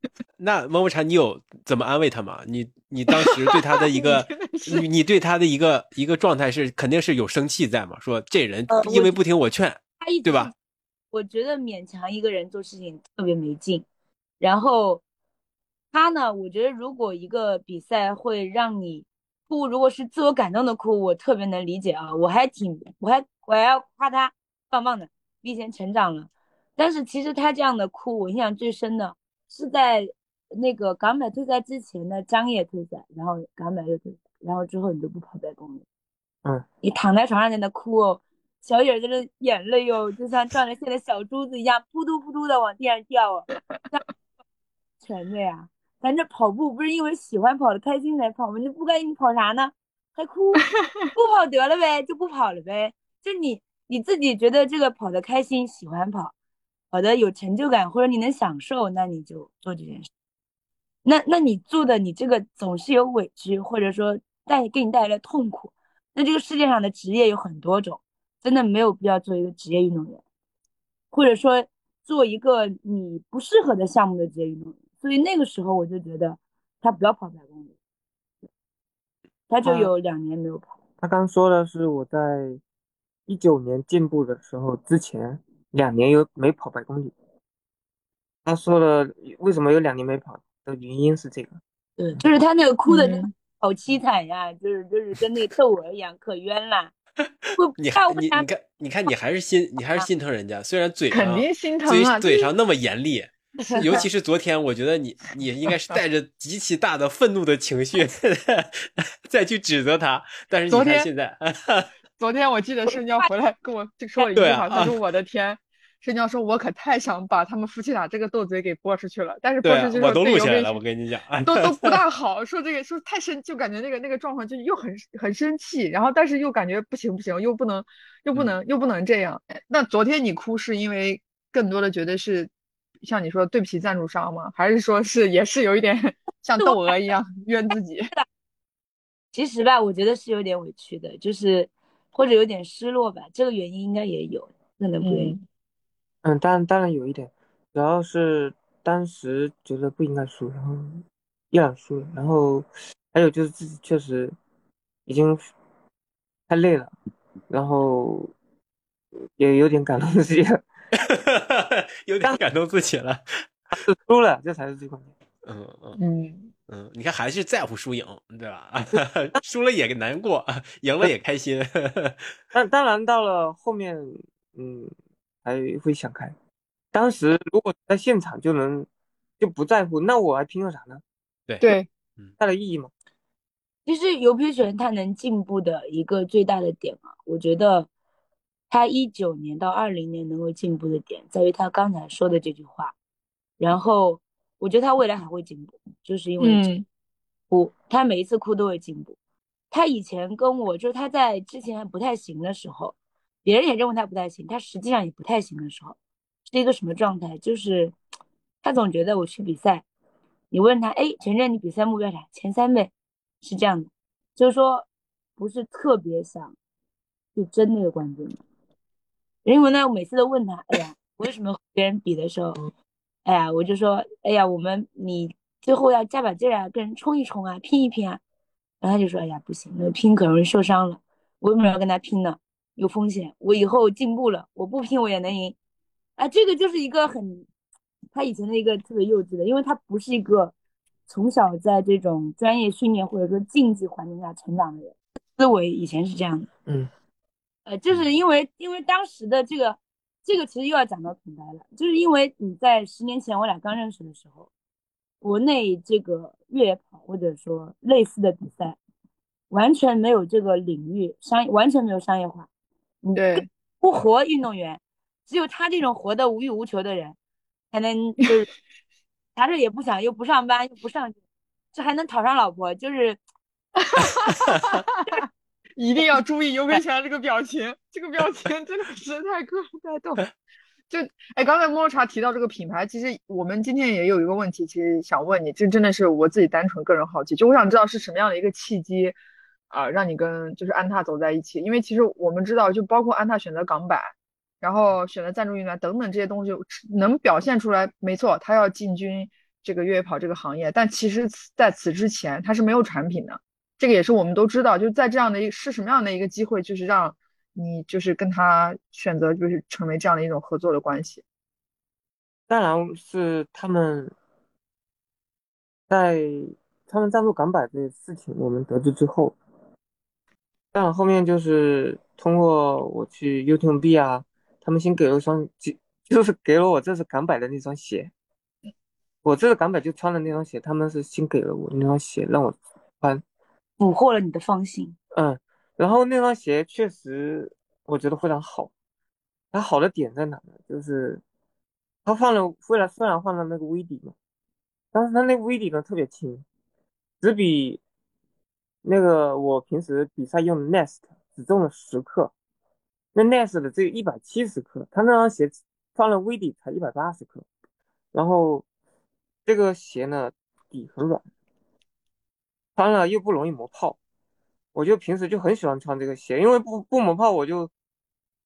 那孟木茶，你有怎么安慰他吗？你你当时对他 的一个，你你对他的一个一个状态是肯定是有生气在嘛？说这人因为不听我劝，对吧？我觉得勉强一个人做事情特别没劲。然后他呢，我觉得如果一个比赛会让你哭，如果是自我感动的哭，我特别能理解啊，我还挺我还。我还要夸他棒棒的，比以前成长了。但是其实他这样的哭，我印象最深的是在那个港百退赛之前的张掖退赛，然后港百又退赛，然后之后你都不跑百公里，嗯，你躺在床上在那哭哦，小眼睛的眼泪哟，就像断了线的小珠子一样，扑嘟扑嘟的往地上掉啊，全的呀。咱这跑步不是因为喜欢跑的开心才跑吗？你不开心你跑啥呢？还哭？不跑得了呗，就不跑了呗。就你你自己觉得这个跑的开心，喜欢跑，跑的有成就感，或者你能享受，那你就做这件事。那那你做的你这个总是有委屈，或者说带给你带来的痛苦。那这个世界上的职业有很多种，真的没有必要做一个职业运动员，或者说做一个你不适合的项目的职业运动员。所以那个时候我就觉得他不要跑百公里，他就有两年没有跑。他刚说的是我在。一九年进步的时候，之前两年有没跑百公里。他说了，为什么有两年没跑的原因是这个。对，就是他那个哭的好凄惨呀，就是就是跟那个窦娥一样，可冤了。你你你看，你看你还是心你还是心疼人家，虽然嘴上肯定心疼嘴嘴上那么严厉，尤其是昨天，我觉得你你应该是带着极其大的愤怒的情绪 再去指责他，但是你看现在。昨天我记得申娇回来跟我就说了一句话，他说：“我的天，申娇说，我可太想把他们夫妻俩这个斗嘴给播出去了。”但是播出去我都录下来了，我跟你讲，都都不大好。说这个说太生，就感觉那个那个状况就又很很生气，然后但是又感觉不行不行，又不能又不能又不能这样。那昨天你哭是因为更多的觉得是像你说对不起赞助商吗？还是说是也是有一点 像窦娥一样冤自己？其实吧，我觉得是有点委屈的，就是。或者有点失落吧，这个原因应该也有，可能不愿意。嗯，当然当然有一点，主要是当时觉得不应该输，然后一两输了，然后还有就是自己确实已经太累了，然后也有点感动自己，有点感动自己了，输了，这才是最关键。嗯嗯嗯。嗯，你看还是在乎输赢，对吧？输了也难过，赢了也开心。但当然到了后面，嗯，还会想开。当时如果在现场就能就不在乎，那我还拼个啥呢？对对，它的意义吗？其实尤皮璇他能进步的一个最大的点啊，我觉得他一九年到二零年能够进步的点在于他刚才说的这句话，然后。我觉得他未来还会进步，就是因为哭，他每一次哭都会进步。他以前跟我，就是他在之前还不太行的时候，别人也认为他不太行，他实际上也不太行的时候，是一个什么状态？就是他总觉得我去比赛，你问他，哎，晨晨，你比赛目标啥？前三呗，是这样的，就是说不是特别想去争那个冠军。因为呢，我每次都问他，哎呀，为什么和别人比的时候？哎呀，我就说，哎呀，我们你最后要加把劲啊，跟人冲一冲啊，拼一拼啊。然后他就说，哎呀，不行，那拼可容易受伤了。我为什么要跟他拼呢？有风险。我以后进步了，我不拼我也能赢。啊，这个就是一个很他以前的一个特别幼稚的，因为他不是一个从小在这种专业训练或者说竞技环境下成长的人，思维以前是这样的。嗯，呃，就是因为因为当时的这个。这个其实又要讲到品牌了，就是因为你在十年前我俩刚认识的时候，国内这个越野跑或者说类似的比赛，完全没有这个领域商，完全没有商业化。对，不活运动员，只有他这种活得无欲无求的人，才能就是 啥事也不想，又不上班又不上，这还能讨上老婆，就是 一定要注意尤培全这个表情，这个表情 真的是太可太逗。就哎，刚才莫茶提到这个品牌，其实我们今天也有一个问题，其实想问你，这真的是我自己单纯个人好奇，就我想知道是什么样的一个契机啊，让你跟就是安踏走在一起？因为其实我们知道，就包括安踏选择港版，然后选择赞助运动员等等这些东西，能表现出来，没错，他要进军这个越野跑这个行业，但其实在此之前他是没有产品的，这个也是我们都知道，就在这样的一是什么样的一个机会，就是让。你就是跟他选择，就是成为这样的一种合作的关系。当然是他们在他们赞助港版这事情，我们得知之后，当然后面就是通过我去 YouTube 啊，他们先给了双，就 就是给了我这次港版的那双鞋。我这次港版就穿的那双鞋，他们是先给了我那双鞋让我穿，捕获了你的芳心。嗯。然后那双鞋确实我觉得非常好，它好的点在哪呢？就是它放了，虽然虽然换了那个 V 底嘛，但是它那个 V 底呢特别轻，只比那个我平时比赛用的 Nest 只重了十克，那 Nest 的只有一百七十克，它那双鞋放了 V 底才一百八十克，然后这个鞋呢底很软，穿了又不容易磨泡。我就平时就很喜欢穿这个鞋，因为不不磨泡，我就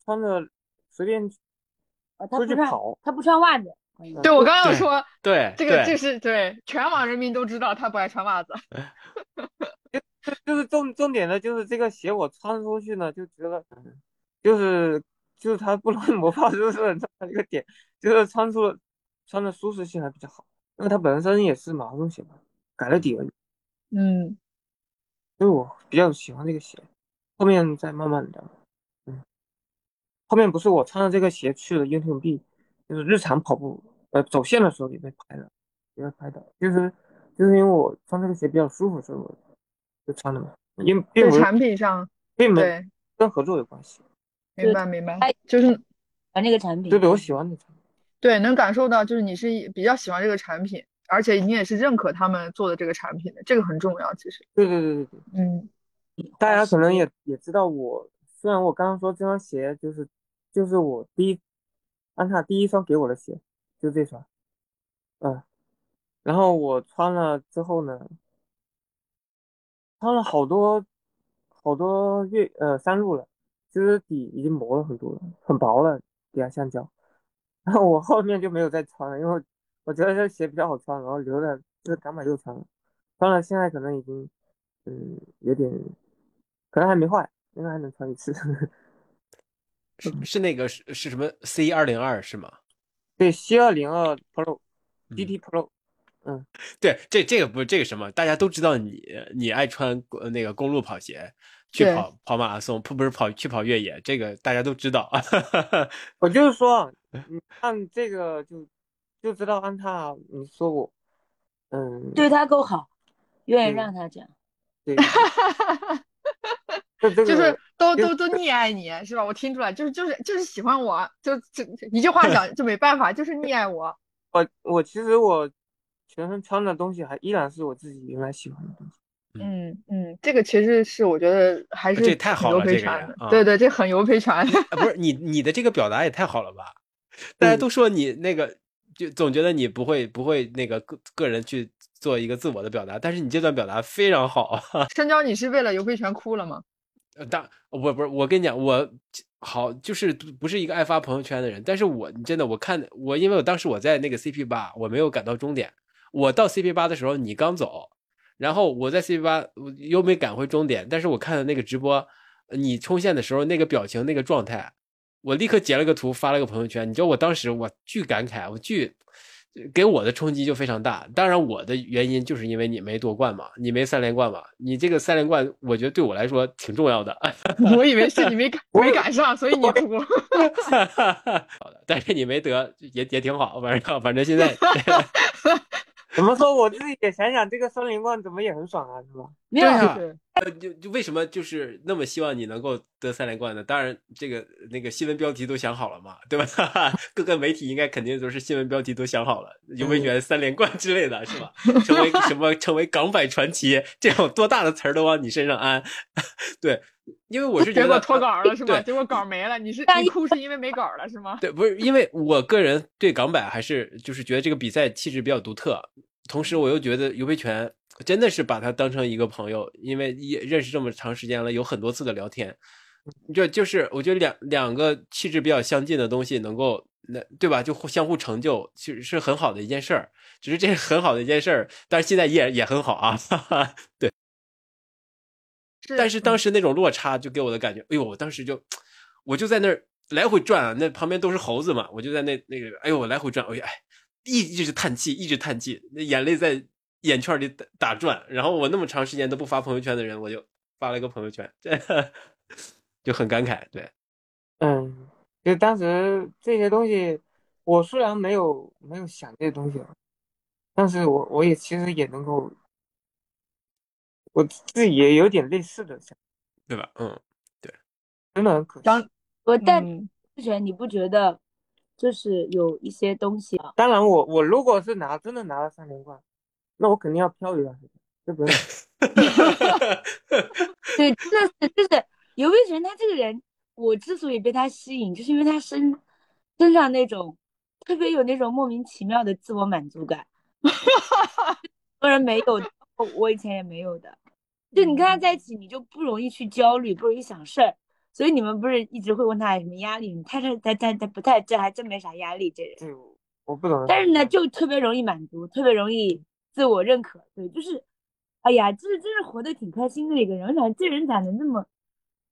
穿着随便出去跑。他不穿袜子。对，我刚刚说，对，这个就是对全网人民都知道他不爱穿袜子。就就就是重重点的就是这个鞋我穿出去呢，就觉得就是就是它不容易 磨泡，就是很重要的一个点，就是穿出穿的舒适性还比较好，因为它本身也是马拉松鞋嘛，改了底而已。嗯。因为我比较喜欢这个鞋，后面再慢慢的，嗯，后面不是我穿着这个鞋去了 UTMB，就是日常跑步，呃，走线的时候也被拍了，也被拍到，就是就是因为我穿这个鞋比较舒服，所以我就穿了嘛。因并产品上并没跟合作有关系。明白明白，就是啊那个产品，对对，我喜欢的产品，对，能感受到就是你是比较喜欢这个产品。而且你也是认可他们做的这个产品的，这个很重要。其实，对对对对对，嗯，大家可能也也知道，我虽然我刚刚说这双鞋就是就是我第一安踏第一双给我的鞋，就这双，嗯，然后我穿了之后呢，穿了好多好多月呃山路了，其实底已经磨了很多了，很薄了底下橡胶，然 后我后面就没有再穿了，因为。我觉得这鞋比较好穿，然后留着这个港版又穿了，当然现在可能已经，嗯，有点，可能还没坏，应该还能穿一次。是是那个是是什么 C 二零二是吗？对，C 二零二 Pro，GT Pro。嗯，对，这这个不是这个什么，大家都知道你你爱穿那个公路跑鞋去跑跑马拉松，不不是跑去跑越野，这个大家都知道。我就是说，你看这个就。就知道安踏，你说我，嗯，对他够好，愿意让他讲，对，就是都都都溺爱你是吧？我听出来，就是就是就是喜欢我，就就一句话讲就没办法，就是溺爱我。我我其实我全身穿的东西还依然是我自己原来喜欢的东西。嗯嗯，这个其实是我觉得还是这太好了，这个对对，这很油培传。不是你你的这个表达也太好了吧？大家都说你那个。就总觉得你不会不会那个个个人去做一个自我的表达，但是你这段表达非常好。深交，你是为了尤培全哭了吗？呃，当我不是我跟你讲，我好就是不是一个爱发朋友圈的人，但是我真的我看我，因为我当时我在那个 CP 八，我没有赶到终点，我到 CP 八的时候你刚走，然后我在 CP 八又没赶回终点，但是我看的那个直播，你冲线的时候那个表情那个状态。我立刻截了个图，发了个朋友圈。你知道我当时我巨感慨，我巨给我的冲击就非常大。当然，我的原因就是因为你没夺冠嘛，你没三连冠嘛。你这个三连冠，我觉得对我来说挺重要的。我以为是你没赶没赶上，所以你哭。好的，但是你没得也也挺好，反正反正现在。怎么说？我自己也想想，这个三连冠怎么也很爽啊，是吧？对啊，呃，就就为什么就是那么希望你能够得三连冠呢？当然，这个那个新闻标题都想好了嘛，对吧？各个媒体应该肯定都是新闻标题都想好了，有没有三连冠之类的是吧？成为什么？成为港版传奇，这种多大的词儿都往你身上安。对，因为我 是觉得脱稿了是吧？结果稿没了，你是但你哭是因为没稿了是吗？对，不是因为我个人对港版还是就是觉得这个比赛气质比较独特，同时我又觉得尤培权真的是把他当成一个朋友，因为也认识这么长时间了，有很多次的聊天，就就是我觉得两两个气质比较相近的东西能够那对吧，就互相互成就，其实是很好的一件事儿。只是这是很好的一件事儿，但是现在也也很好啊，哈哈。对，是但是当嗯时那种落差就给我的感觉，哎呦，我当时就我就在那儿来回转啊，那旁边都是猴子嘛，我就在那那个，哎呦，我来回转，哎呀，哎，一一直叹气，一直叹气，那眼泪在眼圈里打打转。然后我那么长时间都不发朋友圈的人，我就发了一个朋友圈，这 就很感慨。对，嗯，就当时这些东西，我虽然没有没有想这些东西，但是我我也其实也能够，我自己也有点类似的想，对吧？嗯，对真的很可惜。当我但嗯之前你不觉得就是有一些东西啊，当然我，我如果是拿真的拿了三连冠，那我肯定要飘一段时间，这不是 对，真的是就是尤培权他这个人，我之所以被他吸引，就是因为他身身上那种特别有那种莫名其妙的自我满足感，很多人没有我以前也没有的。就你跟他在一起，你就不容易去焦虑，不容易想事儿。所以你们不是一直会问他有什么压力？他这他他他不太，这还真没啥压力，这人。这我不懂。但是呢，就特别容易满足，特别容易自我认可。对，就是，哎呀，就是真是活得挺开心的一个人。我想这人咋能这么，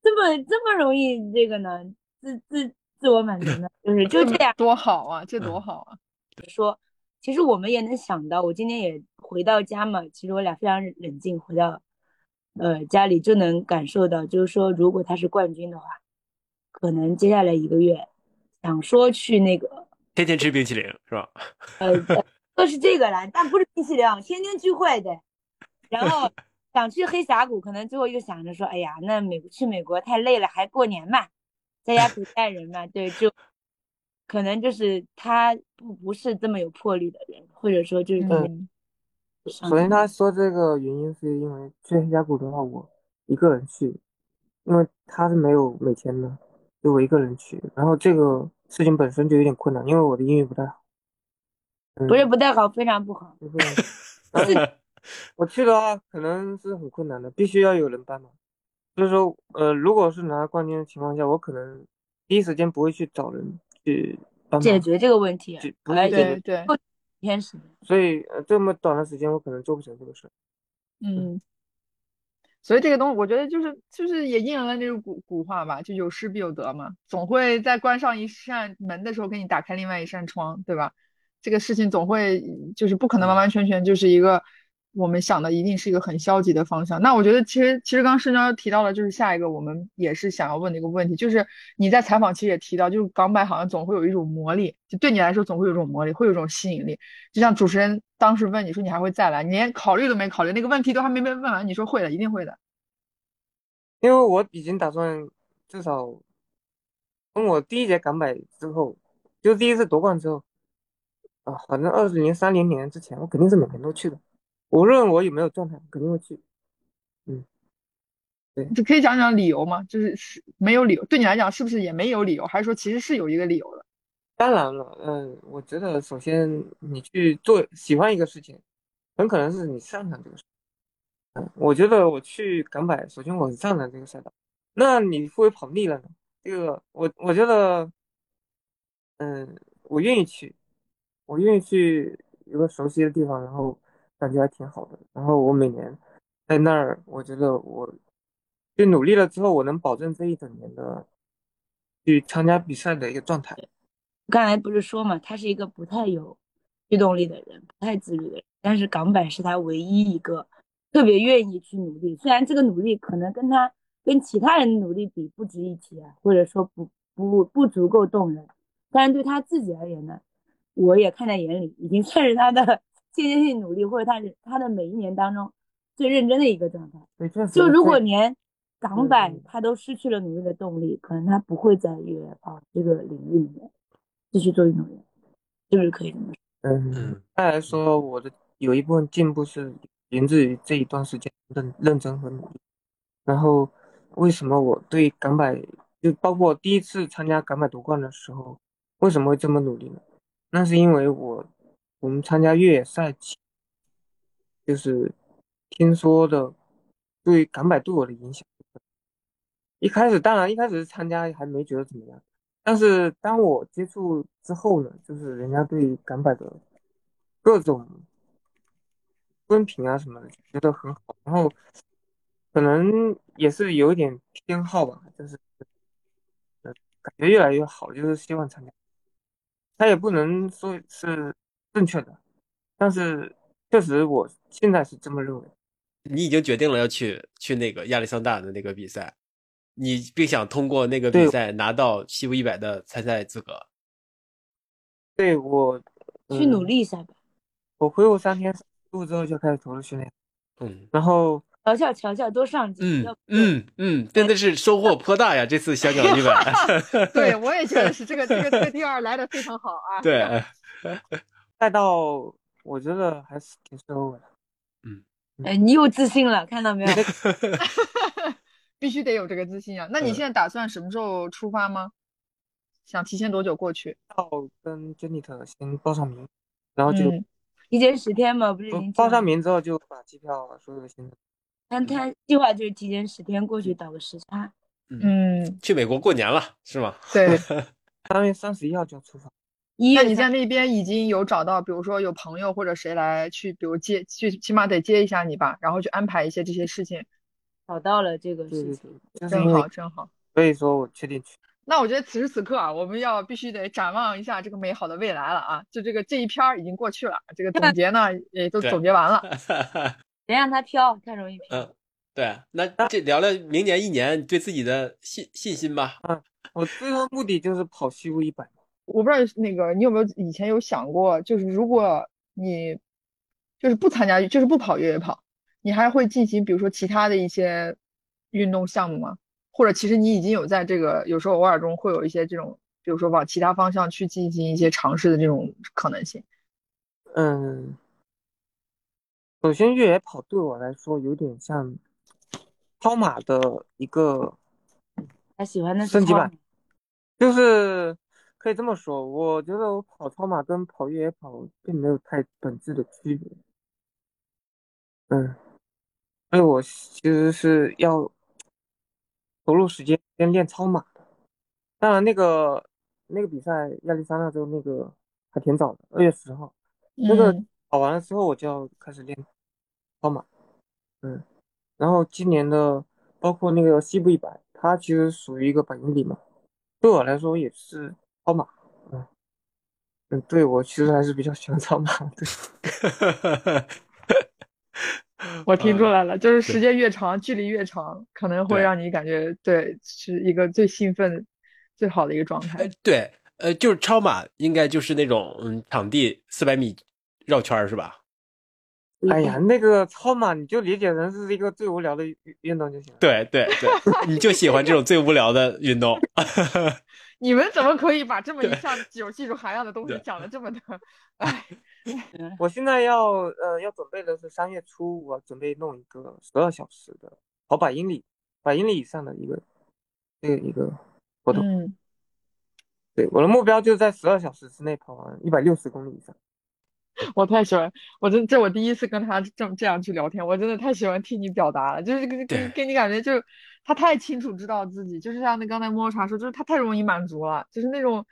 这么这么容易这个呢？自自自我满足呢？就是就这样多好啊，这多好啊！说。其实我们也能想到，我今天也回到家嘛，其实我俩非常冷静，回到呃家里就能感受到，就是说如果他是冠军的话，可能接下来一个月想说去那个天天吃冰淇淋是吧？呃，都是这个啦，但不是冰淇淋，天天聚会的。然后 想去黑峡谷，可能最后又想着说，哎呀，那美去美国太累了，还过年嘛，在家陪家 人嘛，对，就可能就是他不不是这么有魄力的人，或者说就是首先他说这个原因是因为去黑峡谷的话，我一个人去，因为他是没有美签的，就我一个人去。然后这个事情本身就有点困难，因为我的英语不太好。嗯不是不太好，非常不好。我去的话可能是很困难的，必须要有人帮忙。所以说，呃，如果是拿冠军的情况下，我可能第一时间不会去找人去帮忙，解决这个问题，不对对，天使所以呃这么短的时间我可能做不成这个事。嗯。所以这个东西，我觉得就是就是也应验了那种古古话吧，就有失必有得嘛，总会在关上一扇门的时候给你打开另外一扇窗，对吧？这个事情总会就是不可能完完全全就是一个我们想的一定是一个很消极的方向。那我觉得其实其实刚刚盛娇提到了，就是下一个我们也是想要问的一个问题，就是你在采访其实也提到，就是港百好像总会有一种魔力，就对你来说总会有一种魔力，会有一种吸引力。就像主持人当时问你说你还会再来，你连考虑都没考虑，那个问题都还没被问完，你说会的，一定会的。因为我已经打算至少从我第一届港百之后，就第一次夺冠之后，啊，反正二零三零年之前，我肯定是每年都去的，无论我有没有状态，肯定会去。嗯，对就可以讲讲理由吗？就是是没有理由，对你来讲是不是也没有理由，还是说其实是有一个理由的？当然了，嗯，我觉得首先你去做喜欢一个事情，很可能是你擅长这个事。嗯，我觉得我去港百，首先我是擅长这个赛道，那你会不会跑腻了呢？这个我我觉得，嗯，我愿意去，我愿意去一个熟悉的地方，然后感觉还挺好的。然后我每年在那儿，我觉得我就努力了之后，我能保证这一整年的去参加比赛的一个状态。刚才不是说嘛，他是一个不太有驱动力的人，不太自律的人。但是港版是他唯一一个特别愿意去努力，虽然这个努力可能跟他跟其他人努力比不值一提啊，或者说不不不足够动人，但是对他自己而言呢，我也看在眼里，已经算是他的间接性努力，或者他他的每一年当中最认真的一个状态。就如果连港百嗯他都失去了努力的动力，可能他不会在越野跑这个领域里面继续做运动员，是不是可以这么说？嗯嗯，再来说，我的有一部分进步是源自于这一段时间认认真和努力。然后，为什么我对港百，就包括第一次参加港百夺冠的时候，为什么会这么努力呢？那是因为我我们参加越野赛，就是听说的对港百对我的影响。一开始当然一开始是参加还没觉得怎么样，但是当我接触之后呢，就是人家对港百的各种温评啊什么的，觉得很好，然后可能也是有一点偏好吧，就是感觉越来越好，就是希望参加。他也不能说是正确的，但是确实我现在是这么认为。你已经决定了要去去那个亚历桑大的那个比赛，你并想通过那个比赛拿到西部一百的参赛资格。对我去努嗯力一下吧。我恢复三天录之后就开始投入训练，嗯然后调教调教多上进，嗯要嗯嗯，真的是收获颇大呀！这次香港一百 对，我也觉得是这个这个这个第二来的非常好啊。对，再到我觉得还是挺适合我的。嗯哎，你有自信了，看到没有？必须得有这个自信啊。那你嗯现在打算什么时候出发吗？想提前多久过去？要跟 Janet 先报上名，然后就嗯，提前十天嘛，不是？报上名之后就把机票所有的行程。他他计划就是提前十天过去倒个时差。嗯，去美国过年了是吗？对。三月三十一号就要出发。那你在那边已经有找到，比如说有朋友或者谁来去，比如接去，起码得接一下你吧，然后去安排一些这些事情，找到了这个事情，真好，真好。所以说我确定去。那我觉得此时此刻啊，我们要必须得展望一下这个美好的未来了啊！就这个这一篇儿已经过去了，这个总结呢 也都总结完了。别让它飘，太容易飘。嗯，对，那这聊聊明年一年对自己的信信心吧。嗯我最终目的就是跑西部一百。我不知道那个你有没有以前有想过，就是如果你就是不参加，就是不跑越野跑，你还会进行比如说其他的一些运动项目吗？或者其实你已经有在这个有时候偶尔中会有一些这种，比如说往其他方向去进行一些尝试的这种可能性。嗯，首先越野跑对我来说有点像超马的一个他喜欢的升级版，就是可以这么说，我觉得我跑超马跟跑越野跑并没有太本质的区别。嗯，所以我其实是要投入时间先练超马的。当然，那个那个比赛亚利桑那州那个还挺早的，二月十号。那个嗯跑完了之后，我就要开始练超马。嗯，然后今年的包括那个西部一百，它其实属于一个百英里嘛，对我来说也是超马。嗯嗯，对我其实还是比较喜欢超马。对，我听出呃来了，就是时间越长，距离越长，可能会让你感觉对是一个最兴奋、最好的一个状态呃。，对，呃，就是超马应该就是那种嗯，场地四百米绕圈儿是吧？哎呀，那个超马你就理解成是一个最无聊的运运动就行了。对对对，你就喜欢这种最无聊的运动。你们怎么可以把这么一项有技术含量的东西讲的这么的？哎，我现在要呃要准备的是三月初，我准备弄一个十二小时的跑百英里，百英里以上的一个这个一个活动。嗯，对，我的目标就是在十二小时之内跑完一百六十公里以上。我太喜欢，我真这我第一次跟他这么这样去聊天，我真的太喜欢听你表达了，就是跟对跟跟你感觉就是他太清楚知道自己，就是像那刚才摸茶说，就是他太容易满足了，就是那种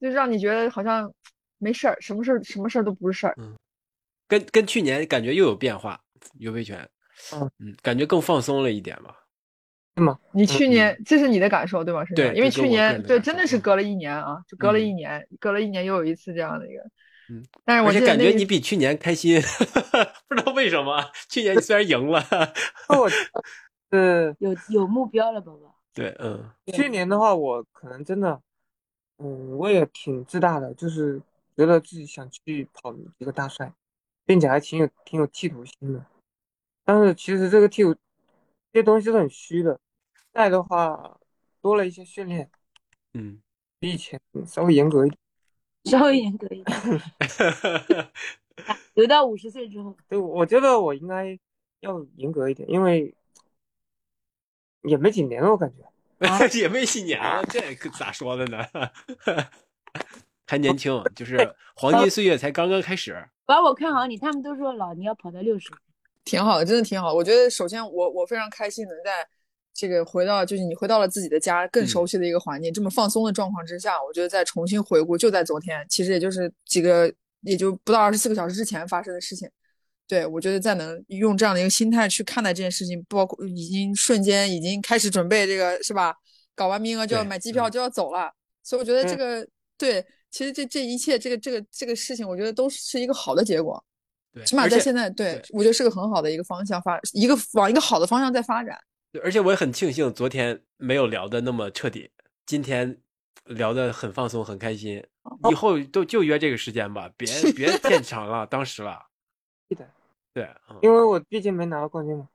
就是让你觉得好像 没事儿，什么事儿什么事儿都不是事儿。跟跟去年感觉又有变化，尤维权，嗯嗯，感觉更放松了一点吧。是吗你去嗯年这是你的感受对吧？是对因为去年对真的是隔了一年啊，就隔了一嗯年，隔了一年又有一次这样的一个，嗯，但是我而且感觉你比去年开心，不知道为什么。去年你虽然赢了，那我 是有有目标了，宝宝。对，嗯去年的话，我可能真的，嗯，我也挺自大的，就是觉得自己想去跑一个大赛，并且还挺有挺有企图心的。但是其实这个企图这些东西都很虚的，赛的话多了一些训练，嗯，比以前稍微严格一点。稍微严格一点，留到五十岁之后。对，我觉得我应该要严格一点，因为也没几年了，我感觉。也没几年了，这可咋说的呢？还年轻，就是黄金岁月才刚刚开始。把我看好你，他们都说老你要跑到六十，挺好的，真的挺好。我觉得首先我我非常开心能在这个回到就是你回到了自己的家，更熟悉的一个环境，这么放松的状况之下，我觉得再重新回顾，就在昨天，其实也就是几个也就不到二十四个小时之前发生的事情。对我觉得再能用这样的一个心态去看待这件事情，包括已经瞬间已经开始准备这个是吧？搞完名额就要买机票就要走了，所以我觉得这个对，其实这这一切这个这个这个事情，我觉得都是一个好的结果。对，起码在现在，对我觉得是个很好的一个方向发，一个往一个好的方向在发展。对，而且我也很庆幸昨天没有聊的那么彻底，今天聊的很放松很开心，以后都就约这个时间吧，别 别变长了，当时了。是的。对，因为我毕竟没拿到冠军嘛，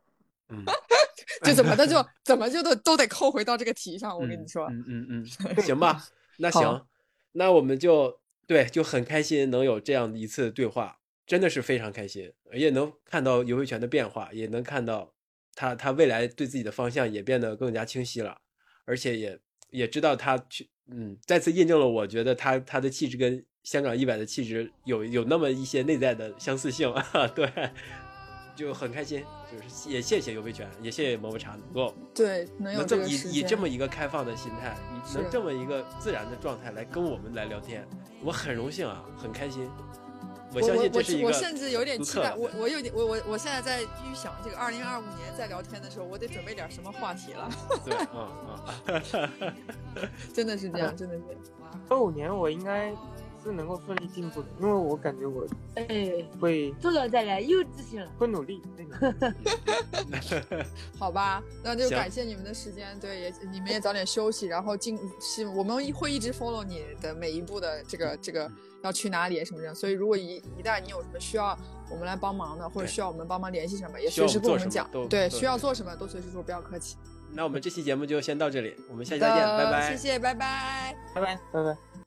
嗯，就怎么的就怎么就都都得扣回到这个题上。我跟你说，嗯嗯 嗯，行吧，那行，那我们就对就很开心能有这样一次对话，真的是非常开心，也能看到尤维权的变化，也能看到他他未来对自己的方向也变得更加清晰了，而且也也知道他去，嗯，再次印证了我觉得他他的气质跟。香港一百的气质有有那么一些内在的相似性，对，就很开心，就是也谢谢尤维权，也谢谢么么茶能够对能有这么以以这么一个开放的心态，能这么一个自然的状态来跟我们来聊天，我很荣幸啊，很开心。我相信这是一个我甚至有点期待，我我有点我我我现在在预想这个二零二五年在聊天的时候，我得准备点什么话题了。对，嗯嗯，真的是这样，真的是。二五年我应该。是能够顺利进步的，因为我感觉我哎会做到再来又自信了，会努力。好吧，那就感谢你们的时间，对，也你们也早点休息，然后进是我们会一直 follow 你的每一步的这个这个要去哪里什么的，所以如果一一旦你有什么需要我们来帮忙的，或者需要我们帮忙联系什么，也随时跟我们讲，对，需要做什么都随时说，不要客气。那我们这期节目就先到这里，我们下期再见，拜拜。谢谢，拜拜，拜拜，拜拜。